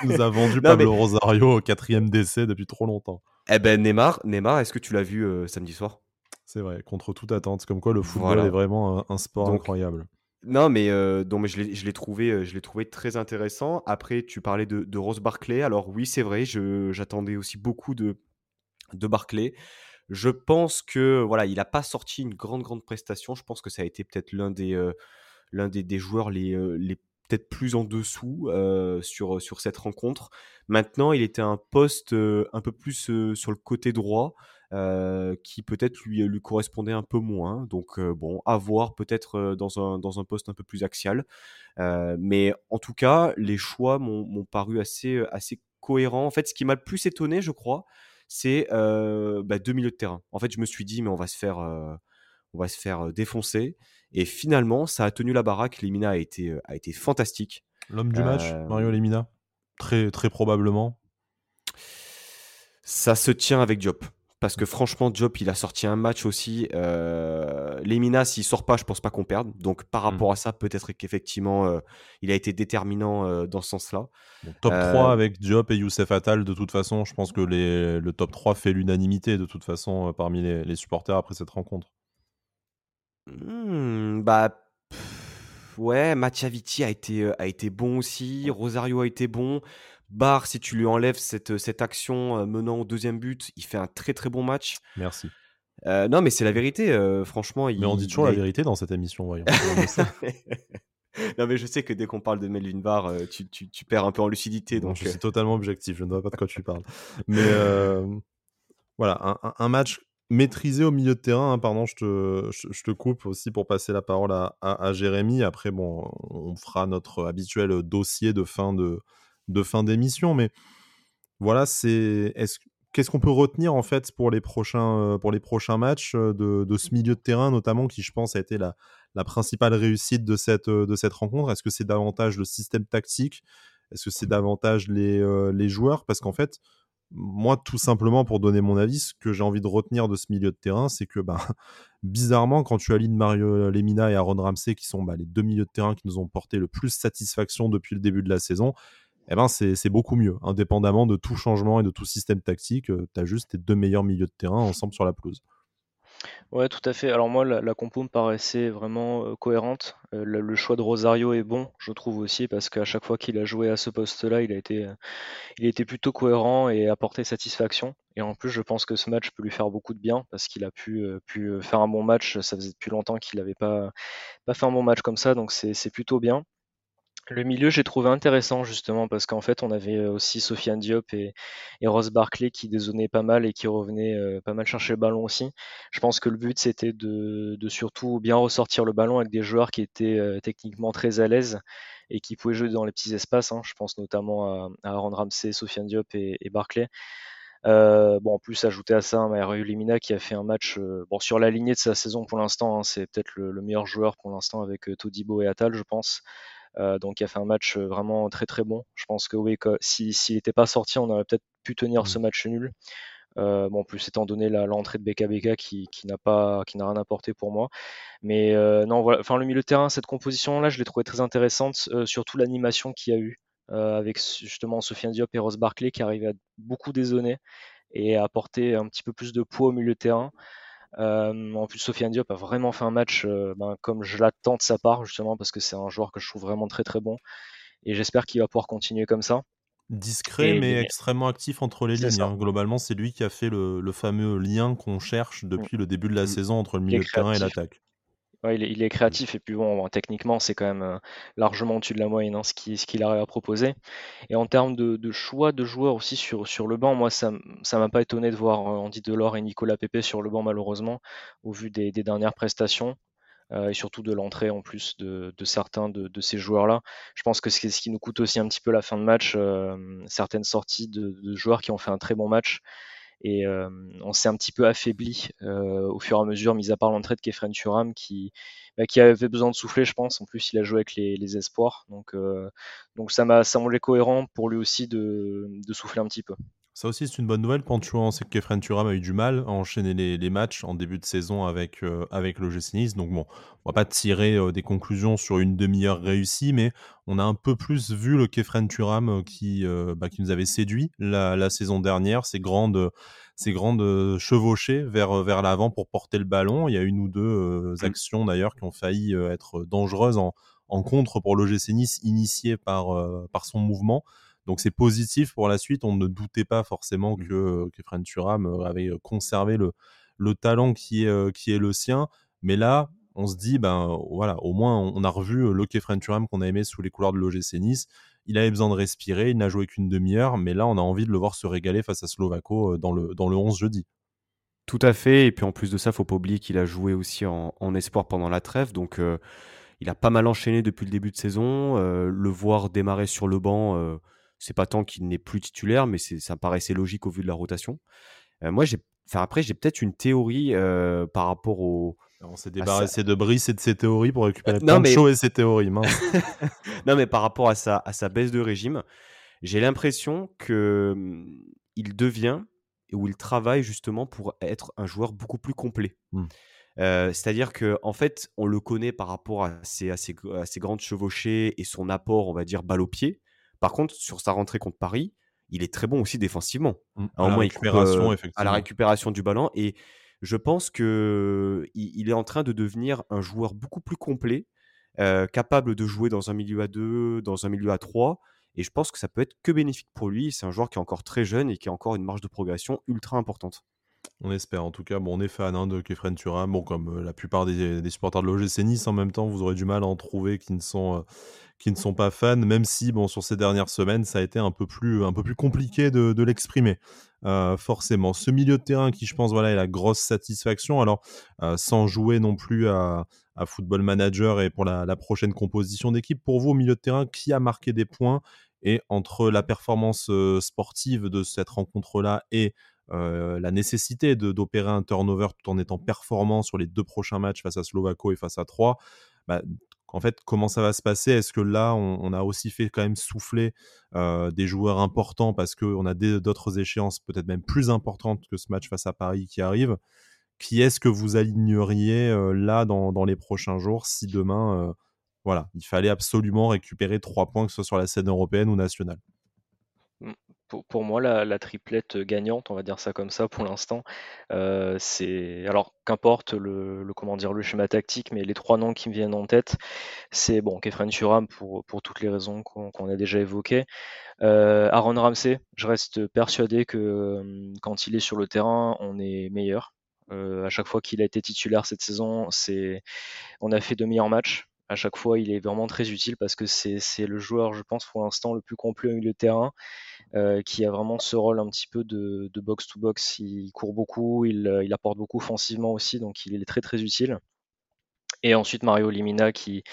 [SPEAKER 1] nous as vendu Pablo Rosario au quatrième décès depuis trop longtemps.
[SPEAKER 2] Eh ben Neymar, Neymar, est-ce que tu l'as vu samedi soir?
[SPEAKER 1] C'est vrai, contre toute attente. Comme quoi, le football est vraiment un, sport incroyable.
[SPEAKER 2] Non, mais, euh, donc, je l'ai trouvé, euh, je trouvé très intéressant. Après, tu parlais de, de Rose Barclay. Alors oui, c'est vrai, j'attendais aussi beaucoup de, de Barclay. Je pense que voilà, il n'a pas sorti une grande grande prestation. Je pense que ça a été peut-être l'un des, euh, l'un des, des, joueurs les, les peut-être plus en dessous sur, sur cette rencontre. Maintenant, il était un poste un peu plus sur le côté droit. Euh, qui peut-être lui, lui correspondait un peu moins. Donc euh, bon, à voir peut-être euh, dans, un, dans un poste un peu plus axial. mais en tout cas, les choix m'ont paru assez, assez cohérents. En fait, ce qui m'a le plus étonné, je crois, c'est bah, deux milieux de terrain. En fait, je me suis dit, mais on va se faire, on va se faire défoncer. Et finalement, ça a tenu la baraque. Lemina a été, a été fantastique.
[SPEAKER 1] L'homme du match, Mario Lemina? Très, très probablement.
[SPEAKER 2] Ça se tient avec Diop. Parce que franchement, Diop, il a sorti un match aussi. Euh, Lemina, s'il sort pas, je pense pas qu'on perde. Donc par rapport mmh. à ça, peut-être qu'effectivement, euh, il a été déterminant euh, dans ce sens-là.
[SPEAKER 1] top 3 avec Diop et Youssef Attal, de toute façon, je pense que le top 3 fait l'unanimité de toute façon parmi les, supporters après cette rencontre.
[SPEAKER 2] Mmh, bah. ouais, Mathiaviti a été, a été bon aussi. Rosario a été bon. Barre, si tu lui enlèves cette, cette action euh, menant au deuxième but, il fait un très très bon match.
[SPEAKER 1] Merci.
[SPEAKER 2] Euh, non, mais c'est la vérité, euh, franchement.
[SPEAKER 1] Mais on dit toujours la vérité dans cette émission, voyons.
[SPEAKER 2] non, mais je sais que dès qu'on parle de Melvin Barr, tu, tu, tu, perds un peu en lucidité. Donc,
[SPEAKER 1] je suis totalement objectif, je ne vois pas de quoi tu parles. Mais voilà, un, un, match maîtrisé au milieu de terrain. Hein, pardon, je te, je, te, coupe aussi pour passer la parole à, à, à Jérémy. Après, bon, on fera notre habituel dossier de fin de de fin d'émission. Mais voilà, c'est qu'est-ce qu'on peut retenir en fait pour les prochains, euh, pour les prochains matchs euh, de, ce milieu de terrain, notamment qui, je pense, a été la, la principale réussite de cette, euh, de cette rencontre? Est-ce que c'est davantage le système tactique? Est-ce que c'est davantage les, les joueurs? Parce qu'en fait, moi, tout simplement, pour donner mon avis, ce que j'ai envie de retenir de ce milieu de terrain, c'est que ben, bizarrement, quand tu alignes Mario Lemina et Aaron Ramsey, qui sont bah, les deux milieux de terrain qui nous ont porté le plus satisfaction depuis le début de la saison, eh ben c'est beaucoup mieux. Indépendamment de tout changement et de tout système tactique, euh, tu as juste tes deux meilleurs milieux de terrain ensemble sur la pelouse.
[SPEAKER 3] Ouais, tout à fait. Alors moi, la, compo me paraissait vraiment euh, cohérente. Euh, le, choix de Rosario est bon, je trouve aussi, parce qu'à chaque fois qu'il a joué à ce poste-là, il a été, il plutôt cohérent et apporté satisfaction. Et en plus, je pense que ce match peut lui faire beaucoup de bien, parce qu'il a pu, pu faire un bon match. Ça faisait depuis longtemps qu'il n'avait pas, pas fait un bon match comme ça, donc c'est plutôt bien. Le milieu, j'ai trouvé intéressant justement parce qu'en fait, on avait euh, aussi Sofiane Diop et, Ross Barkley qui dézonaient pas mal et qui revenaient euh, pas mal chercher le ballon aussi. Je pense que le but, c'était de, surtout bien ressortir le ballon avec des joueurs qui étaient euh, techniquement très à l'aise et qui pouvaient jouer dans les petits espaces. Hein. Je pense notamment à, Aaron Ramsey, Sofiane Diop et, Barclay. bon, en plus, ajouter à ça, un Mario Limina qui a fait un match bon, sur la lignée de sa saison pour l'instant. Hein. c'est peut-être le, meilleur joueur pour l'instant avec Todibo et Atal, je pense. Euh, donc il a fait un match euh, vraiment très très bon. Je pense que oui, s'il n'était pas sorti, on aurait peut-être pu tenir ce mmh. match nul. Euh, bon, en plus étant donné l'entrée de BKBK qui, qui n'a pas, qui n'a rien apporté pour moi. Mais non, voilà. Enfin, le milieu de terrain, cette composition-là, je l'ai trouvé très intéressante, surtout l'animation qu'il y a eu avec justement Sofiane Diop et Ross Barclay qui arrivaient à beaucoup dézonner et à apporter un petit peu plus de poids au milieu de terrain. En plus, Sofiane Diop a vraiment fait un match ben, comme je l'attends de sa part, justement, parce que c'est un joueur que je trouve vraiment très très bon. Et j'espère qu'il va pouvoir continuer comme ça.
[SPEAKER 1] Discret, mais extrêmement actif entre les lignes. Hein. Globalement, c'est lui qui a fait le, fameux lien qu'on cherche depuis le début de la saison entre le milieu de terrain et l'attaque.
[SPEAKER 3] Il, est, créatif et puis bon, techniquement, c'est quand même largement au-dessus de la moyenne hein, ce qu'il arrive à proposer. Et en termes de, choix de joueurs aussi sur, le banc, moi, ça ne m'a pas étonné de voir Andy Delors et Nicolas Pepe sur le banc, malheureusement, au vu des dernières prestations. Euh, et surtout de l'entrée en plus de, certains de, ces joueurs-là. Je pense que c'est ce qui nous coûte aussi un petit peu la fin de match, euh, certaines sorties de, joueurs qui ont fait un très bon match. Et euh, on s'est un petit peu affaibli au fur et à mesure, mis à part l'entrée de Kefren Turam qui, bah, qui avait besoin de souffler, je pense. En plus, il a joué avec les, espoirs. Donc, donc ça m'a semblé cohérent pour lui aussi de souffler un petit peu.
[SPEAKER 1] Ça aussi, c'est une bonne nouvelle. Pancho, sait que Kefren Turam a eu du mal à enchaîner les, matchs en début de saison avec, euh, avec le Nice. Donc, bon, on va pas tirer euh, des conclusions sur une demi-heure réussie, mais on a un peu plus vu le Kefren Turam euh, qui, bah, qui nous avait séduit la, saison dernière. Ces grandes, ces grandes chevauchées vers, vers l'avant pour porter le ballon. Il y a une ou deux mmh. actions d'ailleurs qui ont failli être dangereuses en, en contre pour le Nice, initiées par, par son mouvement. Donc c'est positif pour la suite. On ne doutait pas forcément mmh. que, que Fred Thuram euh, avait euh, conservé le, le talent qui est, euh, qui est le sien. Mais là, on se dit, ben voilà, au moins on a revu le Kefren Thuram qu'on a aimé sous les couleurs de l'OGC Nice. Il avait besoin de respirer, il n'a joué qu'une demi-heure, mais là on a envie de le voir se régaler face à Slovako dans le, dans le 11 jeudi.
[SPEAKER 2] Tout à fait, et puis en plus de ça, faut pas oublier qu'il a joué aussi en, espoir pendant la trêve, donc il a pas mal enchaîné depuis le début de saison. le voir démarrer sur le banc, c'est pas tant qu'il n'est plus titulaire, mais ça paraissait logique au vu de la rotation. Euh, moi, j'ai, enfin après, j'ai peut-être une théorie euh, par rapport au.
[SPEAKER 1] On s'est débarrassé de Brice et de ses théories pour récupérer euh, Pancho et ses théories.
[SPEAKER 2] non, mais par rapport à sa, à sa baisse de régime, j'ai l'impression que mmh, il devient ou il travaille justement pour être un joueur beaucoup plus complet. Mmh. C'est-à-dire que en fait, on le connaît par rapport à ses, à ses, à ses grandes chevauchées et son apport, on va dire, balle au pied. Par contre, sur sa rentrée contre Paris, il est très bon aussi défensivement.
[SPEAKER 1] Mmh. À, la récupération, euh,
[SPEAKER 2] à la récupération du ballon. Et je pense qu'il il est en train de devenir un joueur beaucoup plus complet, euh, capable de jouer dans un milieu à 2, dans un milieu à 3. Et je pense que ça peut être que bénéfique pour lui. C'est un joueur qui est encore très jeune et qui a encore une marge de progression ultra importante.
[SPEAKER 1] On espère. En tout cas, bon, on est fan hein, de Kefren Turam. Bon, comme euh, la plupart des, supporters de l'OGC Nice, en même temps, vous aurez du mal à en trouver qui ne sont, euh, qui ne sont pas fans, même si, bon, sur ces dernières semaines, ça a été un peu plus, un peu plus compliqué de, l'exprimer. Euh, forcément. Ce milieu de terrain qui, je pense, voilà, est la grosse satisfaction. Alors, sans jouer non plus à, Football Manager et pour la, la prochaine composition d'équipe, pour vous, au milieu de terrain, qui a marqué des points? Et entre la performance sportive de cette rencontre-là et euh, la nécessité d'opérer un turnover tout en étant performant sur les deux prochains matchs face à Slovako et face à 3, bah, en fait, comment ça va se passer? Est-ce que là, on, a aussi fait quand même souffler euh, des joueurs importants parce qu'on a d'autres échéances peut-être même plus importantes que ce match face à Paris qui arrive? Qui est-ce que vous aligneriez euh, là dans, dans, les prochains jours si demain, voilà, il fallait absolument récupérer trois points, que ce soit sur la scène européenne ou nationale?
[SPEAKER 3] Pour, moi, la, triplette gagnante, on va dire ça comme ça pour l'instant, euh, c'est alors qu'importe le, comment dire le schéma tactique, mais les trois noms qui me viennent en tête, c'est bon Kefren Turam pour, pour toutes les raisons qu'on a déjà évoquées. Euh, Aaron Ramsey, je reste persuadé que euh, quand il est sur le terrain, on est meilleur. à chaque fois qu'il a été titulaire cette saison, on a fait de meilleurs matchs à chaque fois, il est vraiment très utile parce que c'est le joueur, je pense, pour l'instant, le plus complet au milieu de terrain, euh, qui a vraiment ce rôle un petit peu de, box-to-box. Il court beaucoup, il, apporte beaucoup offensivement aussi, donc il est très très utile. Et ensuite, Mario Limina qui,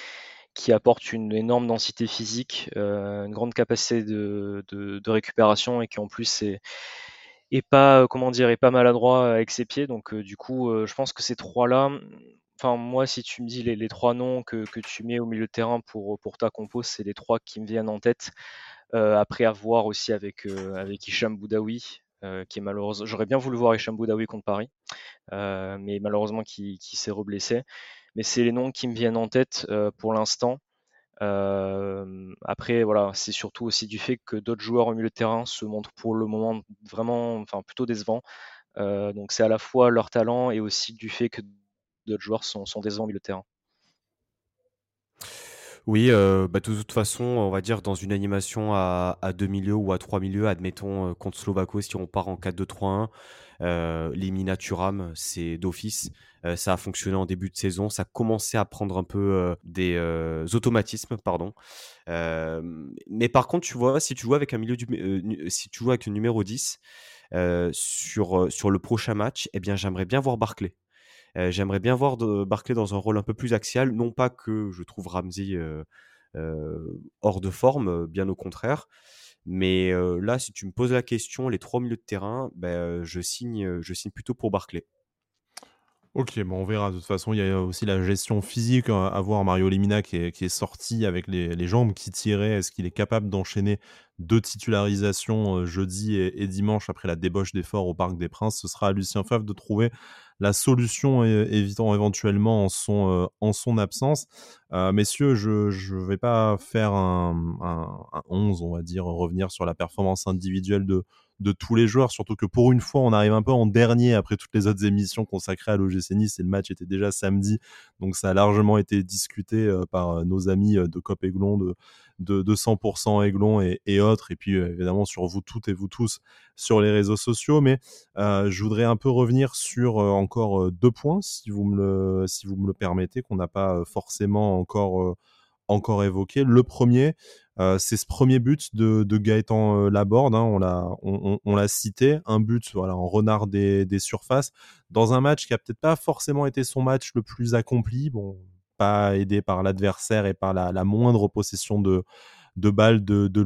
[SPEAKER 3] qui apporte une énorme densité physique, euh, une grande capacité de, récupération et qui en plus est, pas comment dire est pas maladroit avec ses pieds. Donc euh, du coup, je pense que ces trois-là Enfin, moi, si tu me dis les, trois noms que, tu mets au milieu de terrain pour, pour ta compo, c'est les trois qui me viennent en tête. Euh, après avoir aussi avec, euh, avec Hicham Boudaoui, euh, qui est malheureusement. J'aurais bien voulu voir Hicham Boudaoui contre Paris, mais malheureusement qui, qui s'est reblessé. Mais c'est les noms qui me viennent en tête pour l'instant. après, voilà, c'est surtout aussi du fait que d'autres joueurs au milieu de terrain se montrent pour le moment vraiment, enfin plutôt décevants. donc c'est à la fois leur talent et aussi du fait que d'autres joueurs sont, sont des milieu de terrain.
[SPEAKER 2] Oui, euh, bah, de toute façon, on va dire dans une animation à, deux milieux ou à trois milieux, admettons euh, contre Slovako, si on part en 4-2-3-1, euh, Turam, c'est d'office. Euh, ça a fonctionné en début de saison. Ça a commencé à prendre un peu des automatismes, pardon. mais par contre, tu vois, si tu joues avec un milieu si tu joues avec le numéro 10 sur, sur le prochain match, eh bien, j'aimerais bien voir Barclay. J'aimerais bien voir Barclay dans un rôle un peu plus axial. Non pas que je trouve Ramsey hors de forme, bien au contraire. Mais là, si tu me poses la question, les trois milieux de terrain, ben, je, signe, je signe plutôt pour Barclay.
[SPEAKER 1] Ok, bon, on verra. De toute façon, il y a aussi la gestion physique hein, à voir. Mario Limina qui est, sorti avec les, jambes qui tiraient. Est-ce qu'il est capable d'enchaîner deux titularisations jeudi et, dimanche après la débauche d'efforts au Parc des Princes? Ce sera à Lucien Favre de trouver la solution évitant éventuellement en son, euh, absence. Euh, messieurs, je ne vais pas faire un, un 11, on va dire, revenir sur la performance individuelle de, de tous les joueurs, surtout que pour une fois, on arrive un peu en dernier après toutes les autres émissions consacrées à l'OGC Nice et le match était déjà samedi, donc ça a largement été discuté euh, par euh, nos amis euh, de Cop Aiglon, de, de, 100% Aiglon et, autres, et puis évidemment sur vous toutes et vous tous sur les réseaux sociaux, mais je voudrais un peu revenir sur encore deux points, si vous me le, si vous me le permettez, qu'on n'a pas forcément encore encore évoqué. Le premier, euh, c'est ce premier but de, Gaëtan euh, Laborde, hein, on l'a cité, un but en renard des, surfaces dans un match qui a peut-être pas forcément été son match le plus accompli, bon pas aidé par l'adversaire et par la, moindre possession de de balles de, de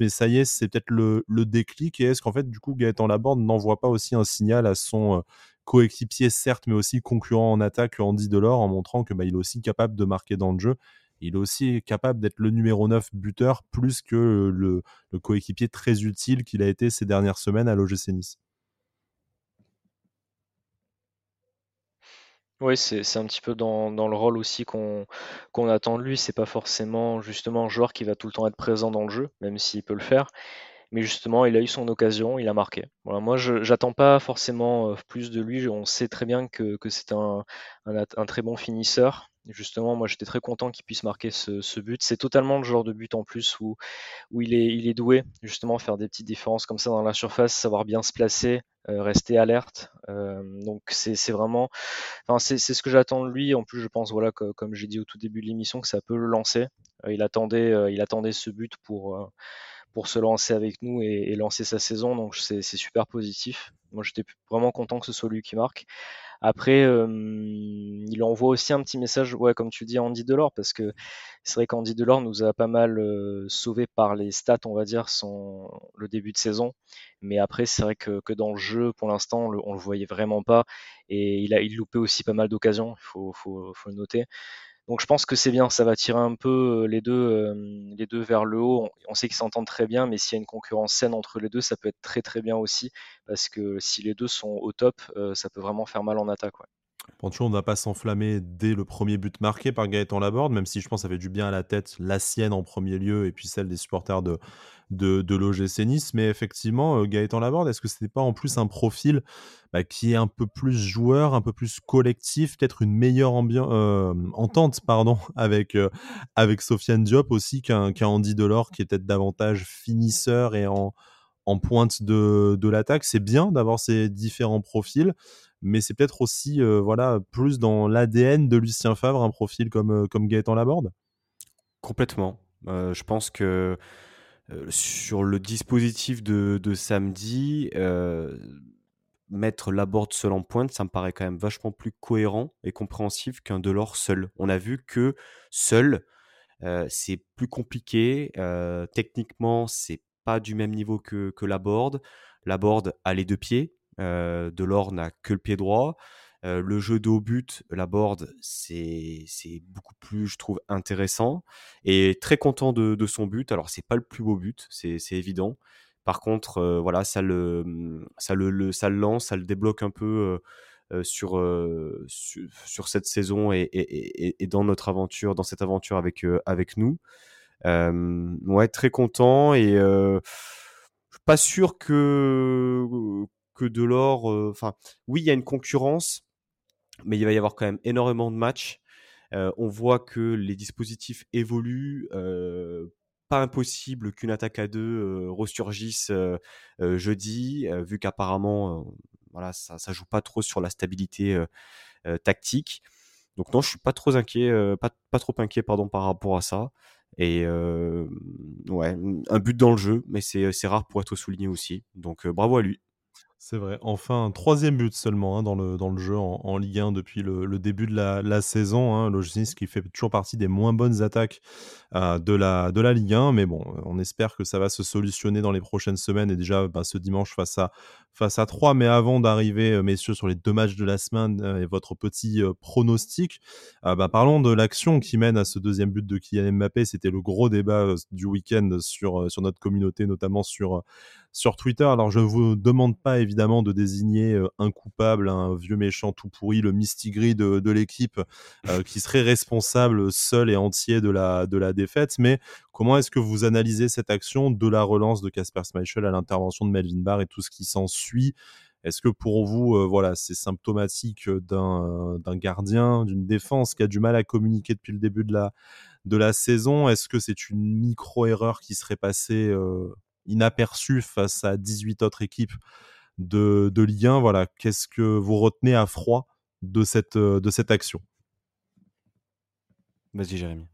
[SPEAKER 1] mais ça y est, c'est peut-être le, déclic. Et est-ce qu'en fait, du coup, Gaëtan Laborde n'envoie pas aussi un signal à son euh, coéquipier, certes, mais aussi concurrent en attaque, Andy Delors, en montrant que bah, il est aussi capable de marquer dans le jeu il est aussi capable d'être le numéro 9 buteur plus que le, coéquipier très utile qu'il a été ces dernières semaines à l'OGC Nice.
[SPEAKER 3] Oui, c'est un petit peu dans, le rôle aussi qu'on attend de lui. C'est pas forcément justement un joueur qui va tout le temps être présent dans le jeu, même s'il peut le faire. Mais justement, il a eu son occasion, il a marqué. Voilà, moi, je n'attends pas forcément euh, plus de lui. On sait très bien que, c'est un, très bon finisseur. Justement, moi j'étais très content qu'il puisse marquer ce, but. C'est totalement le genre de but en plus où, où il, est, il est doué, justement, faire des petites différences comme ça dans la surface, savoir bien se placer, euh, rester alerte. Euh, donc c'est vraiment, enfin, c'est ce que j'attends de lui. En plus, je pense, voilà, que, comme j'ai dit au tout début de l'émission, que ça peut le lancer. Euh, il, attendait, il attendait ce but pour, pour se lancer avec nous et, et lancer sa saison. Donc c'est super positif. Moi j'étais vraiment content que ce soit lui qui marque. Après, il envoie aussi un petit message, ouais, comme tu dis, Andy Delors, parce que c'est vrai qu'Andy Delors nous a pas mal sauvé par les stats, on va dire, son, le début de saison. Mais après, c'est vrai que, dans le jeu, pour l'instant, on, le, le voyait vraiment pas. Et il a il loupait aussi pas mal d'occasions, il faut, faut, faut, le noter. Donc je pense que c'est bien, ça va tirer un peu euh, les deux, euh, les deux vers le haut. On, sait qu'ils s'entendent très bien, mais s'il y a une concurrence saine entre les deux, ça peut être très très bien aussi, parce que si les deux sont au top, euh, ça peut vraiment faire mal en attaque. Ouais.
[SPEAKER 1] On ne va pas s'enflammer dès le premier but marqué par Gaëtan Laborde, même si je pense que ça fait du bien à la tête, la sienne en premier lieu, et puis celle des supporters de, de, de l'OGC. Mais effectivement, euh, Gaëtan Laborde, est-ce que ce n'était pas en plus un profil bah, qui est un peu plus joueur, un peu plus collectif, peut-être une meilleure euh, entente avec, euh, avec Sofiane Diop aussi qu'un Andy Delors qui est peut-être davantage finisseur et en, en pointe de, de l'attaque? C'est bien d'avoir ces différents profils, mais c'est peut-être aussi voilà, plus dans l'ADN de Lucien Favre, un profil comme, comme Gaëtan Laborde?
[SPEAKER 2] Complètement. je pense que euh, sur le dispositif de, samedi, euh, mettre Laborde seul en pointe, ça me paraît quand même vachement plus cohérent et compréhensif qu'un Delors seul. On a vu que seul, euh, c'est plus compliqué. techniquement, c'est pas du même niveau que, que Laborde. Laborde a les deux pieds. Delors n'a que le pied droit. Le jeu de haut but, la board, c'est beaucoup plus, je trouve, intéressant. Et très content de, son but. Alors, c'est pas le plus beau but, c'est évident. Par contre, voilà, ça le, ça, le, ça le lance, ça le débloque un peu sur, sur, cette saison et, et, dans notre aventure, dans cette aventure avec, avec nous. ouais, très content et pas sûr que que Delors. Enfin, oui, il y a une concurrence, mais il va y avoir quand même énormément de matchs. on voit que les dispositifs évoluent. pas impossible qu'une attaque à deux ressurgisse jeudi, vu qu'apparemment, voilà, ça, ça joue pas trop sur la stabilité tactique. Donc non, je suis pas trop inquiet, pas, pas, trop inquiet pardon par rapport à ça. Et ouais, un but dans le jeu, mais c'est rare pour être souligné aussi. Donc bravo à lui.
[SPEAKER 1] C'est vrai. Enfin, un troisième but seulement hein, dans, le, dans le jeu en, Ligue 1 depuis le, début de la, saison. Hein, qui fait toujours partie des moins bonnes attaques euh, de, la, de la Ligue 1. Mais bon, on espère que ça va se solutionner dans les prochaines semaines et déjà bah, ce dimanche face à, face à 3. Mais avant d'arriver, euh, messieurs, sur les deux matchs de la semaine euh, et votre petit pronostic, bah, parlons de l'action qui mène à ce deuxième but de Kylian Mbappé. C'était le gros débat du week-end sur, sur notre communauté, notamment sur sur Twitter. Alors, je ne vous demande pas évidemment de désigner euh, un coupable, un vieux méchant tout pourri, le mistigris de, de l'équipe euh, qui serait responsable seul et entier de la, de la défaite, mais comment est-ce que vous analysez cette action de la relance de Casper Schmeichel à l'intervention de Melvin Barr et tout ce qui s'ensuit? Est-ce que pour vous, euh, voilà, c'est symptomatique d'un gardien, d'une défense qui a du mal à communiquer depuis le début de la, de la saison? Est-ce que c'est une micro-erreur qui serait passée inaperçu face à 18 autres équipes de, de Ligue 1. Voilà, qu'est-ce que vous retenez à froid de cette, euh, de cette action?
[SPEAKER 2] Vas-y, Jérémy.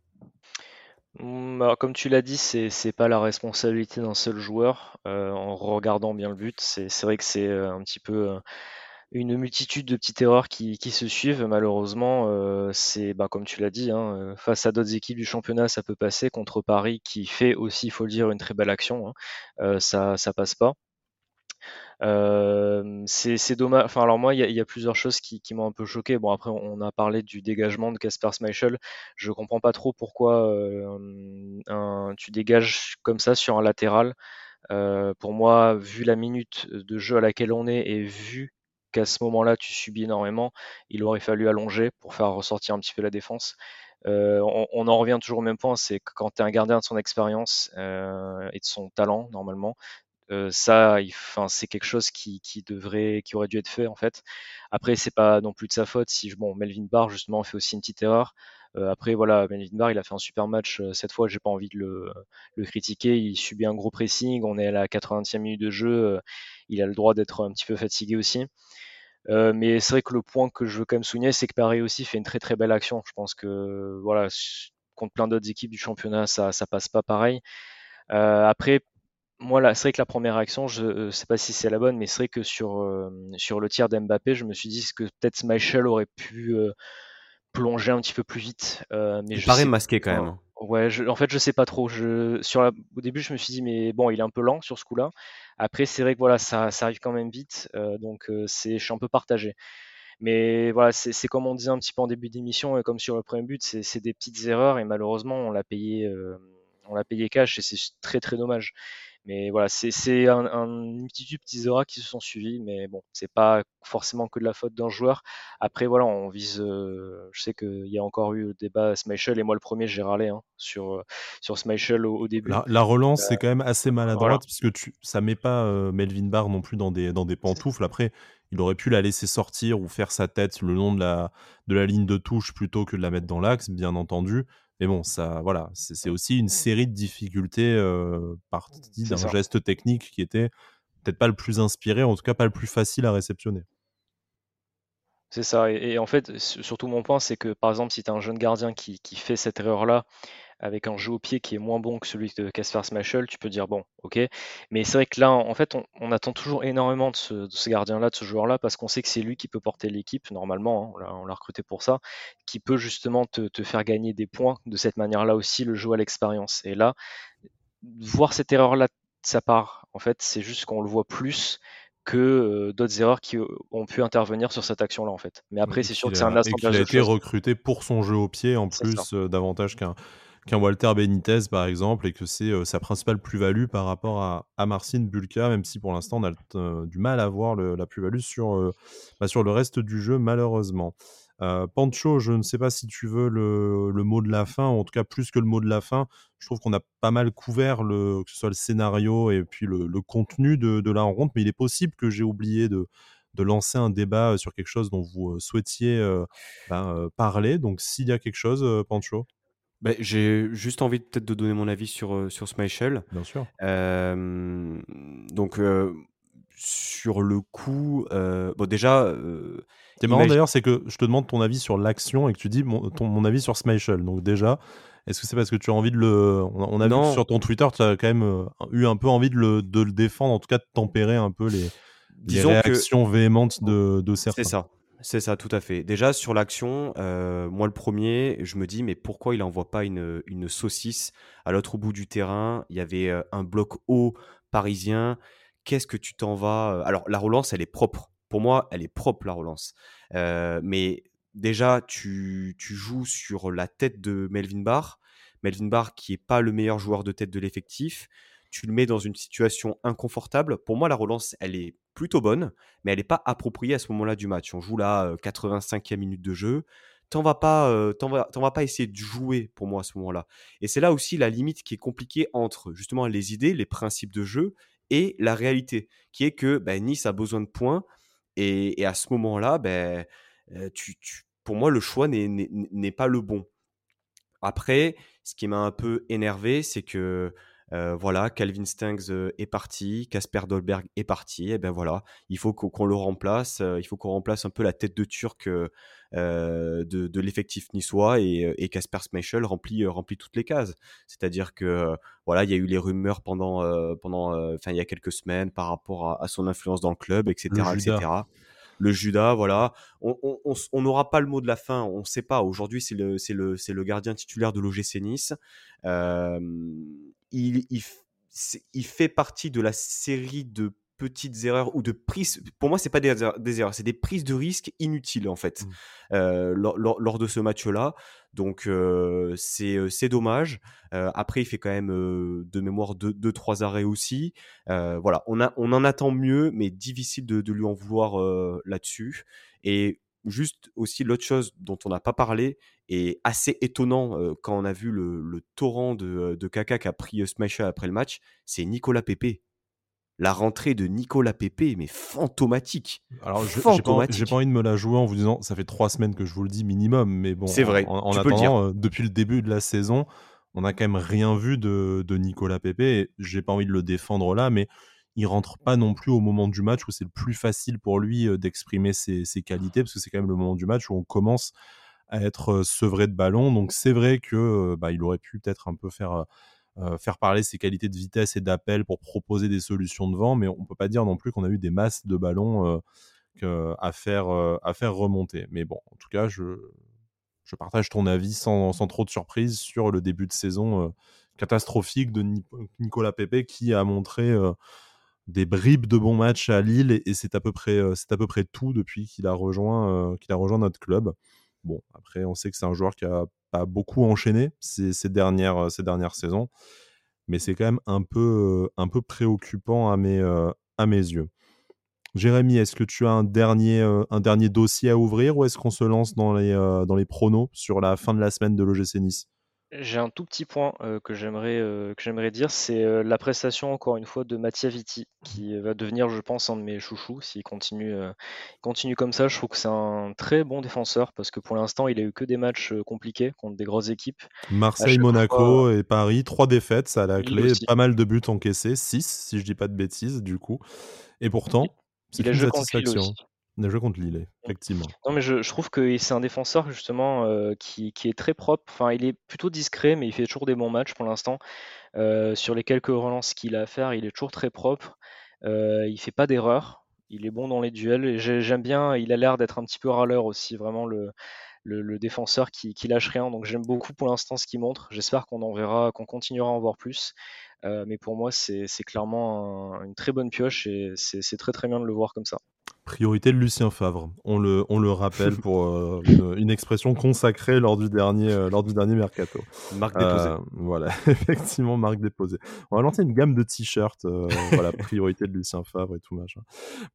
[SPEAKER 3] Mmh, alors, comme tu l'as dit, c'est n'est pas la responsabilité d'un seul joueur. Euh, en regardant bien le but, c'est vrai que c'est euh, un petit peu une multitude de petites erreurs qui, se suivent. Malheureusement, euh, c'est bah, comme tu l'as dit, hein, euh, face à d'autres équipes du championnat, ça peut passer. Contre Paris, qui fait aussi, il faut le dire, une très belle action, hein, euh, ça, ça passe pas. c'est dommage. Enfin, alors moi, il y, a plusieurs choses qui, m'ont un peu choqué. Bon, après, on a parlé du dégagement de Casper Schmeichel. Je comprends pas trop pourquoi tu dégages comme ça sur un latéral. pour moi, vu la minute de jeu à laquelle on est et vu qu'à ce moment-là, tu subis énormément. Il aurait fallu allonger pour faire ressortir un petit peu la défense. Euh, on, en revient toujours au même point, c'est que quand tu es un gardien de son expérience euh, et de son talent, normalement, euh, ça, c'est quelque chose qui, devrait, qui aurait dû être fait en fait. Après, c'est pas non plus de sa faute. Si bon, Melvin Barr justement fait aussi une petite erreur. après, voilà, Melvin Barr, il a fait un super match cette fois. J'ai pas envie de le, le, critiquer. Il subit un gros pressing. On est à la 80e minute de jeu. Il a le droit d'être un petit peu fatigué aussi. Euh, mais c'est vrai que le point que je veux quand même souligner, c'est que Paris aussi fait une très très belle action. Je pense que voilà, contre plein d'autres équipes du championnat, ça, ça passe pas pareil. Euh, après, moi, là, c'est vrai que la première action, je ne euh, sais pas si c'est la bonne, mais c'est vrai que sur, sur le tir d'Mbappé, je me suis dit que peut-être Schmeichel aurait pu plonger un petit peu plus vite. mais
[SPEAKER 2] Il paraît masqué quand même.
[SPEAKER 3] Ouais, en fait, je sais pas trop. Je, sur la, au début, je me suis dit, mais bon, il est un peu lent sur ce coup-là. Après, c'est vrai que voilà, ça, ça arrive quand même vite, euh, donc euh, c'est, je suis un peu partagé. Mais voilà, c'est, comme on disait un petit peu en début d'émission, et comme sur le premier but, c'est, des petites erreurs et malheureusement, on l'a payé, euh, on l'a payé cash et c'est très très dommage. Mais voilà, c'est un, un, une multitude de petits erreurs qui se sont suivis, mais bon, c'est pas forcément que de la faute d'un joueur. Après, voilà, on vise. Euh, je sais qu'il y a encore eu le débat Smichel, et moi le premier, j'ai râlé hein, sur, euh, sur Smichel au, début.
[SPEAKER 1] La, relance, c'est quand même assez maladroite, puisque tu, ça met pas euh, Melvin Barr non plus dans des, dans des pantoufles. Après, il aurait pu la laisser sortir ou faire sa tête le long de la, de la ligne de touche plutôt que de la mettre dans l'axe, bien entendu. Mais bon, ça, voilà, c'est aussi une série de difficultés euh, parties d'un geste technique qui était peut-être pas le plus inspiré, en tout cas pas le plus facile à réceptionner.
[SPEAKER 3] C'est ça. Et, en fait, surtout mon point, c'est que par exemple, si tu as un jeune gardien qui, qui fait cette erreur-là, avec un jeu au pied qui est moins bon que celui de Casper Smashel, tu peux dire bon, ok. Mais c'est vrai que là, en fait, on, attend toujours énormément de ce, gardien-là, de ce joueur-là, parce qu'on sait que c'est lui qui peut porter l'équipe, normalement, hein, on l'a recruté pour ça, qui peut justement te, faire gagner des points de cette manière-là aussi, le jeu à l'expérience. Et là, voir cette erreur-là sa part, en fait, c'est juste qu'on le voit plus que euh, d'autres erreurs qui euh, ont pu intervenir sur cette action-là en fait. Mais après, c'est sûr que c'est un
[SPEAKER 1] assemblage. Il a été recruté pour son jeu au pied en plus euh, davantage qu'un qu'un Walter Benitez, par exemple, et que c'est euh, sa principale plus-value par rapport à, à Marcin Bulka, même si pour l'instant on a euh, du mal à voir la plus-value sur, euh, bah, sur le reste du jeu, malheureusement. Euh, Pancho, je ne sais pas si tu veux le, mot de la fin, en tout cas plus que le mot de la fin. Je trouve qu'on a pas mal couvert le, que ce soit le scénario et puis le, contenu de, la rencontre, mais il est possible que j'ai oublié de, de lancer un débat sur quelque chose dont vous souhaitiez ben, parler. Donc s'il y a quelque chose, Pancho.
[SPEAKER 2] Bah, j'ai juste envie peut-être de donner mon avis sur, sur Smichel.
[SPEAKER 1] Bien sûr.
[SPEAKER 2] donc, sur le coup, bon, déjà.
[SPEAKER 1] C'est marrant d'ailleurs, c'est que je te demande ton avis sur l'action et que tu dis mon, ton, mon avis sur Smichel. Donc, déjà, est-ce que c'est parce que tu as envie de le. On a, vu sur ton Twitter, tu as quand même eu un peu envie de le, de le défendre, en tout cas de tempérer un peu les, les réactions véhémentes de, de certains.
[SPEAKER 2] C'est ça. C'est ça, tout à fait. Déjà, sur l'action, euh, moi, le premier, je me dis, mais pourquoi il n'envoie pas une, une saucisse à l'autre bout du terrain? Il y avait euh, un bloc haut parisien. Qu'est-ce que tu t'en vas Alors, la relance, elle est propre. Pour moi, elle est propre, la relance. mais déjà, tu, tu, joues sur la tête de Melvin Barr. Melvin Barr, qui n'est pas le meilleur joueur de tête de l'effectif tu le mets dans une situation inconfortable. Pour moi, la relance, elle est plutôt bonne, mais elle n'est pas appropriée à ce moment-là du match. On joue là 85e minute de jeu. T'en vas pas, euh, vas, vas pas essayer de jouer pour moi à ce moment-là. Et c'est là aussi la limite qui est compliquée entre justement les idées, les principes de jeu et la réalité, qui est que ben, Nice a besoin de points et, à ce moment-là, ben, euh, tu, pour moi, le choix n'est pas le bon. Après, ce qui m'a un peu énervé, c'est que euh, voilà, Calvin Stangs euh, est parti, Casper Dolberg est parti, et ben voilà, il faut qu'on le remplace, euh, il faut qu'on remplace un peu la tête de Turc de, l'effectif niçois et Casper Schmeichel remplit, remplit toutes les cases. C'est-à-dire que voilà, il y a eu les rumeurs pendant, pendant, enfin il y a quelques semaines par rapport à, son influence dans le club, etc., le etc. Le Judas, voilà. On n'aura pas le mot de la fin, on ne sait pas. Aujourd'hui, c'est le, le, le gardien titulaire de l'OGC Nice il, il, fait partie de la série de petites erreurs ou de prises. Pour moi, c'est pas des, erreurs, c'est des prises de risques inutiles en fait mmh. euh, lors, de ce match-là. Donc euh, euh, c'est dommage. après, il fait quand même de mémoire deux, trois arrêts aussi. voilà, on, a, on en attend mieux, mais difficile de, de lui en vouloir là-dessus. Et juste aussi l'autre chose dont on n'a pas parlé et assez étonnant quand on a vu le, torrent de, de Kaka qui a pris Smasher après le match, c'est Nicolas Pepe. La rentrée de Nicolas Pepe, mais fantomatique.
[SPEAKER 1] Alors, j'ai pas, pas, envie de me la jouer en vous disant, ça fait trois semaines que je vous le dis minimum, mais bon,
[SPEAKER 2] c'est vrai.
[SPEAKER 1] En, attendant, depuis le début de la saison, on n'a quand même rien vu de, de Nicolas. Et j'ai pas envie de le défendre là, mais il rentre pas non plus au moment du match où c'est le plus facile pour lui d'exprimer ses, qualités, parce que c'est quand même le moment du match où on commence à être sevré de ballon. Donc c'est vrai que bah, il aurait pu peut-être un peu faire, faire parler ses qualités de vitesse et d'appel pour proposer des solutions devant, mais on peut pas dire non plus qu'on a eu des masses de ballons à, faire, à faire remonter. Mais bon, en tout cas, je, je partage ton avis sans, sans, trop de surprise sur le début de saison catastrophique de Nicolas Pepe qui a montré des bribes de bons matchs à Lille et, c'est à peu près à peu près tout depuis qu'il a rejoint qu'il a rejoint notre club. Bon, après on sait que c'est un joueur qui a pas beaucoup enchaîné ces, dernières euh, ces dernières saisons, mais c'est quand même un peu un peu préoccupant à mes à mes yeux. Jérémy, est-ce que tu as un dernier, un dernier dossier à ouvrir ou est-ce qu'on se lance dans les, dans les pronos sur la fin de la semaine de l'OGC Nice?
[SPEAKER 3] J'ai un tout petit point que j'aimerais que j'aimerais dire, c'est la prestation encore une fois de Mattia Vitti, qui va devenir, je pense, un de mes chouchous s'il continue, continue comme ça. Je trouve que c'est un très bon défenseur parce que pour l'instant, il a eu que des matchs compliqués contre des grosses équipes.
[SPEAKER 1] Marseille, Monaco et Paris, trois défaites, ça a la clé, pas mal de buts encaissés, 6 si je dis pas de bêtises du coup. Et pourtant, c'est une satisfaction. A joué contre Lille, effectivement.
[SPEAKER 3] Non, mais je, trouve que c'est un défenseur justement euh, qui, est très propre. Enfin, il est plutôt discret, mais il fait toujours des bons matchs pour l'instant. Euh, sur les quelques relances qu'il a à faire, il est toujours très propre. Euh, il fait pas d'erreur. Il est bon dans les duels. J'aime bien. Il a l'air d'être un petit peu râleur aussi, vraiment le, le, défenseur qui, qui, lâche rien. Donc j'aime beaucoup pour l'instant ce qu'il montre. J'espère qu'on en verra, qu'on continuera à en voir plus. mais pour moi, c'est clairement une très bonne pioche et c'est très très bien de le voir comme ça
[SPEAKER 1] Priorité de Lucien Favre. On le, on le rappelle pour euh, une, expression consacrée lors du dernier, euh, lors du dernier mercato.
[SPEAKER 2] Marque déposée. Euh,
[SPEAKER 1] voilà, effectivement, marque déposée. On va lancer une gamme de t-shirts. voilà, priorité de Lucien Favre et tout machin.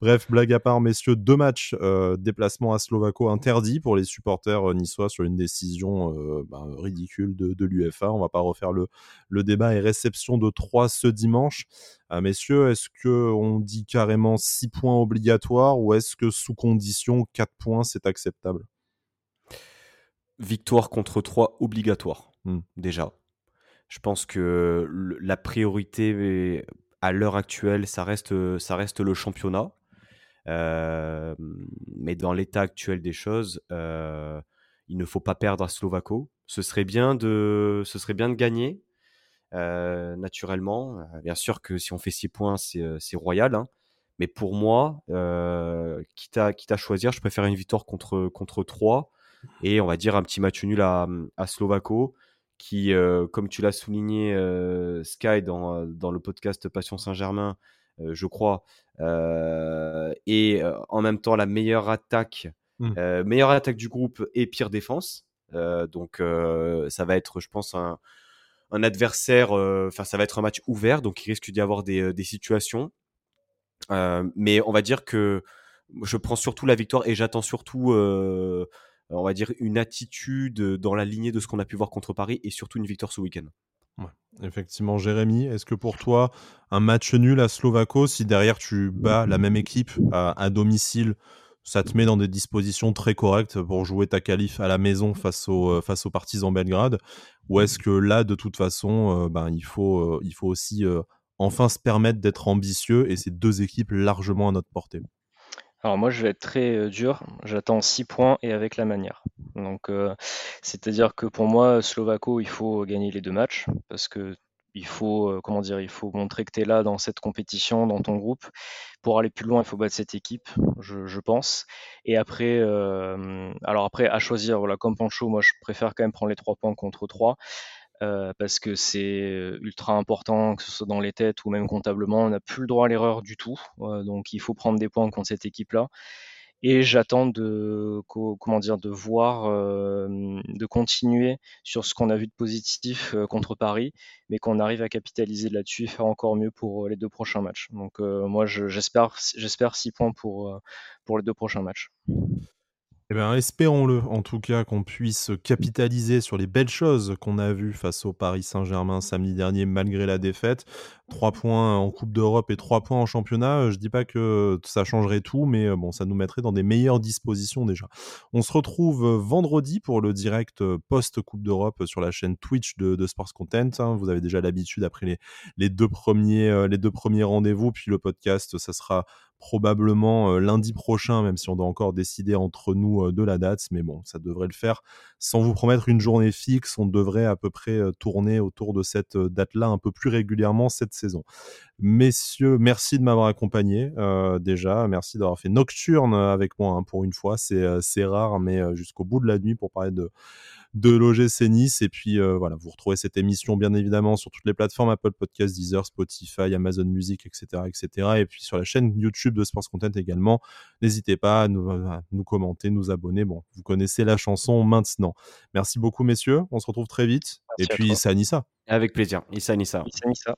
[SPEAKER 1] Bref, blague à part, messieurs, deux matchs déplacement à Slovako interdit pour les supporters niçois sur une décision ben, ridicule de, de l'UFA. On va pas refaire le, le débat et réception de 3 ce dimanche. Ah, messieurs, est-ce qu'on dit carrément 6 points obligatoires ou est-ce que sous condition 4 points c'est acceptable?
[SPEAKER 2] Victoire contre 3 obligatoire, hmm. déjà. Je pense que la priorité à l'heure actuelle, ça reste, ça reste le championnat. Euh, mais dans l'état actuel des choses, euh, il ne faut pas perdre à Slovako. Ce serait bien de, ce serait bien de gagner, euh, naturellement. Euh, bien sûr que si on fait 6 points, c'est euh, royal. Hein. Mais pour moi, quitte, à, quitte à choisir, je préfère une victoire contre, contre 3 et on va dire un petit match nul à, à Slovako qui, comme tu l'as souligné, Sky, dans, dans, le podcast Passion Saint-Germain, je crois, et en même temps la meilleure attaque, mmh. meilleure attaque du groupe et pire défense. donc ça va être, je pense, un, un adversaire, euh, enfin ça va être un match ouvert, donc il risque d'y avoir des, euh, situations. Euh, mais on va dire que je prends surtout la victoire et j'attends surtout, on va dire, une attitude dans la lignée de ce qu'on a pu voir contre Paris et surtout une victoire ce week-end.
[SPEAKER 1] effectivement, Jérémy, est-ce que pour toi, un match nul à Slovako, si derrière tu bats la même équipe à domicile, ça te met dans des dispositions très correctes pour jouer ta qualif à la maison face, au, euh, face aux partisans Belgrade. Ou est-ce que là, de toute façon, euh, ben, il, faut, euh, il faut aussi enfin se permettre d'être ambitieux et ces deux équipes largement à notre portée.
[SPEAKER 3] Alors moi je vais être très dur, j'attends 6 points et avec la manière. Donc c'est-à-dire que pour moi Slovako il faut gagner les deux matchs parce que il faut, euh, comment dire, il faut montrer que tu es là dans cette compétition, dans ton groupe. Pour aller plus loin, il faut battre cette équipe, je, pense. Et après, euh, alors après, à choisir, voilà, comme Pancho, moi, je préfère quand même prendre les trois points contre trois. Euh, parce que c'est ultra important, que ce soit dans les têtes ou même comptablement, on n'a plus le droit à l'erreur du tout. donc il faut prendre des points contre cette équipe-là et j'attends de comment dire de voir de continuer sur ce qu'on a vu de positif contre Paris mais qu'on arrive à capitaliser là-dessus et faire encore mieux pour les deux prochains matchs. Donc moi j'espère j'espère six points pour pour les deux prochains matchs
[SPEAKER 1] eh bien, espérons-le, en tout cas, qu'on puisse capitaliser sur les belles choses qu'on a vues face au Paris Saint-Germain samedi dernier, malgré la défaite. Trois points en Coupe d'Europe et trois points en championnat. Je dis pas que ça changerait tout, mais bon, ça nous mettrait dans des meilleures dispositions déjà. On se retrouve vendredi pour le direct post-Coupe d'Europe sur la chaîne Twitch de, Sports Content. Hein. Vous avez déjà l'habitude après les, les deux premiers, les deux premiers rendez-vous, puis le podcast, ça sera probablement euh, lundi prochain, même si on doit encore décider entre nous euh, de la date. Mais bon, ça devrait le faire. Sans vous promettre une journée fixe, on devrait à peu près euh, tourner autour de cette date-là un peu plus régulièrement cette saison. Messieurs, merci de m'avoir accompagné déjà. Merci d'avoir fait nocturne avec moi hein, pour une fois. C'est rare, mais jusqu'au bout de la nuit pour parler de de l'OGC Nice. Et puis euh, voilà, vous retrouvez cette émission bien évidemment sur toutes les plateformes Apple Podcasts, Deezer, Spotify, Amazon Music, etc., etc. Et puis sur la chaîne YouTube de Sports Content également. N'hésitez pas à nous, nous, commenter, nous abonner. Bon, vous connaissez la chanson maintenant. Merci beaucoup messieurs. On se retrouve très vite. et puis Issa Nissa.
[SPEAKER 2] Avec plaisir. Issa Nissa.
[SPEAKER 3] Issa Nissa.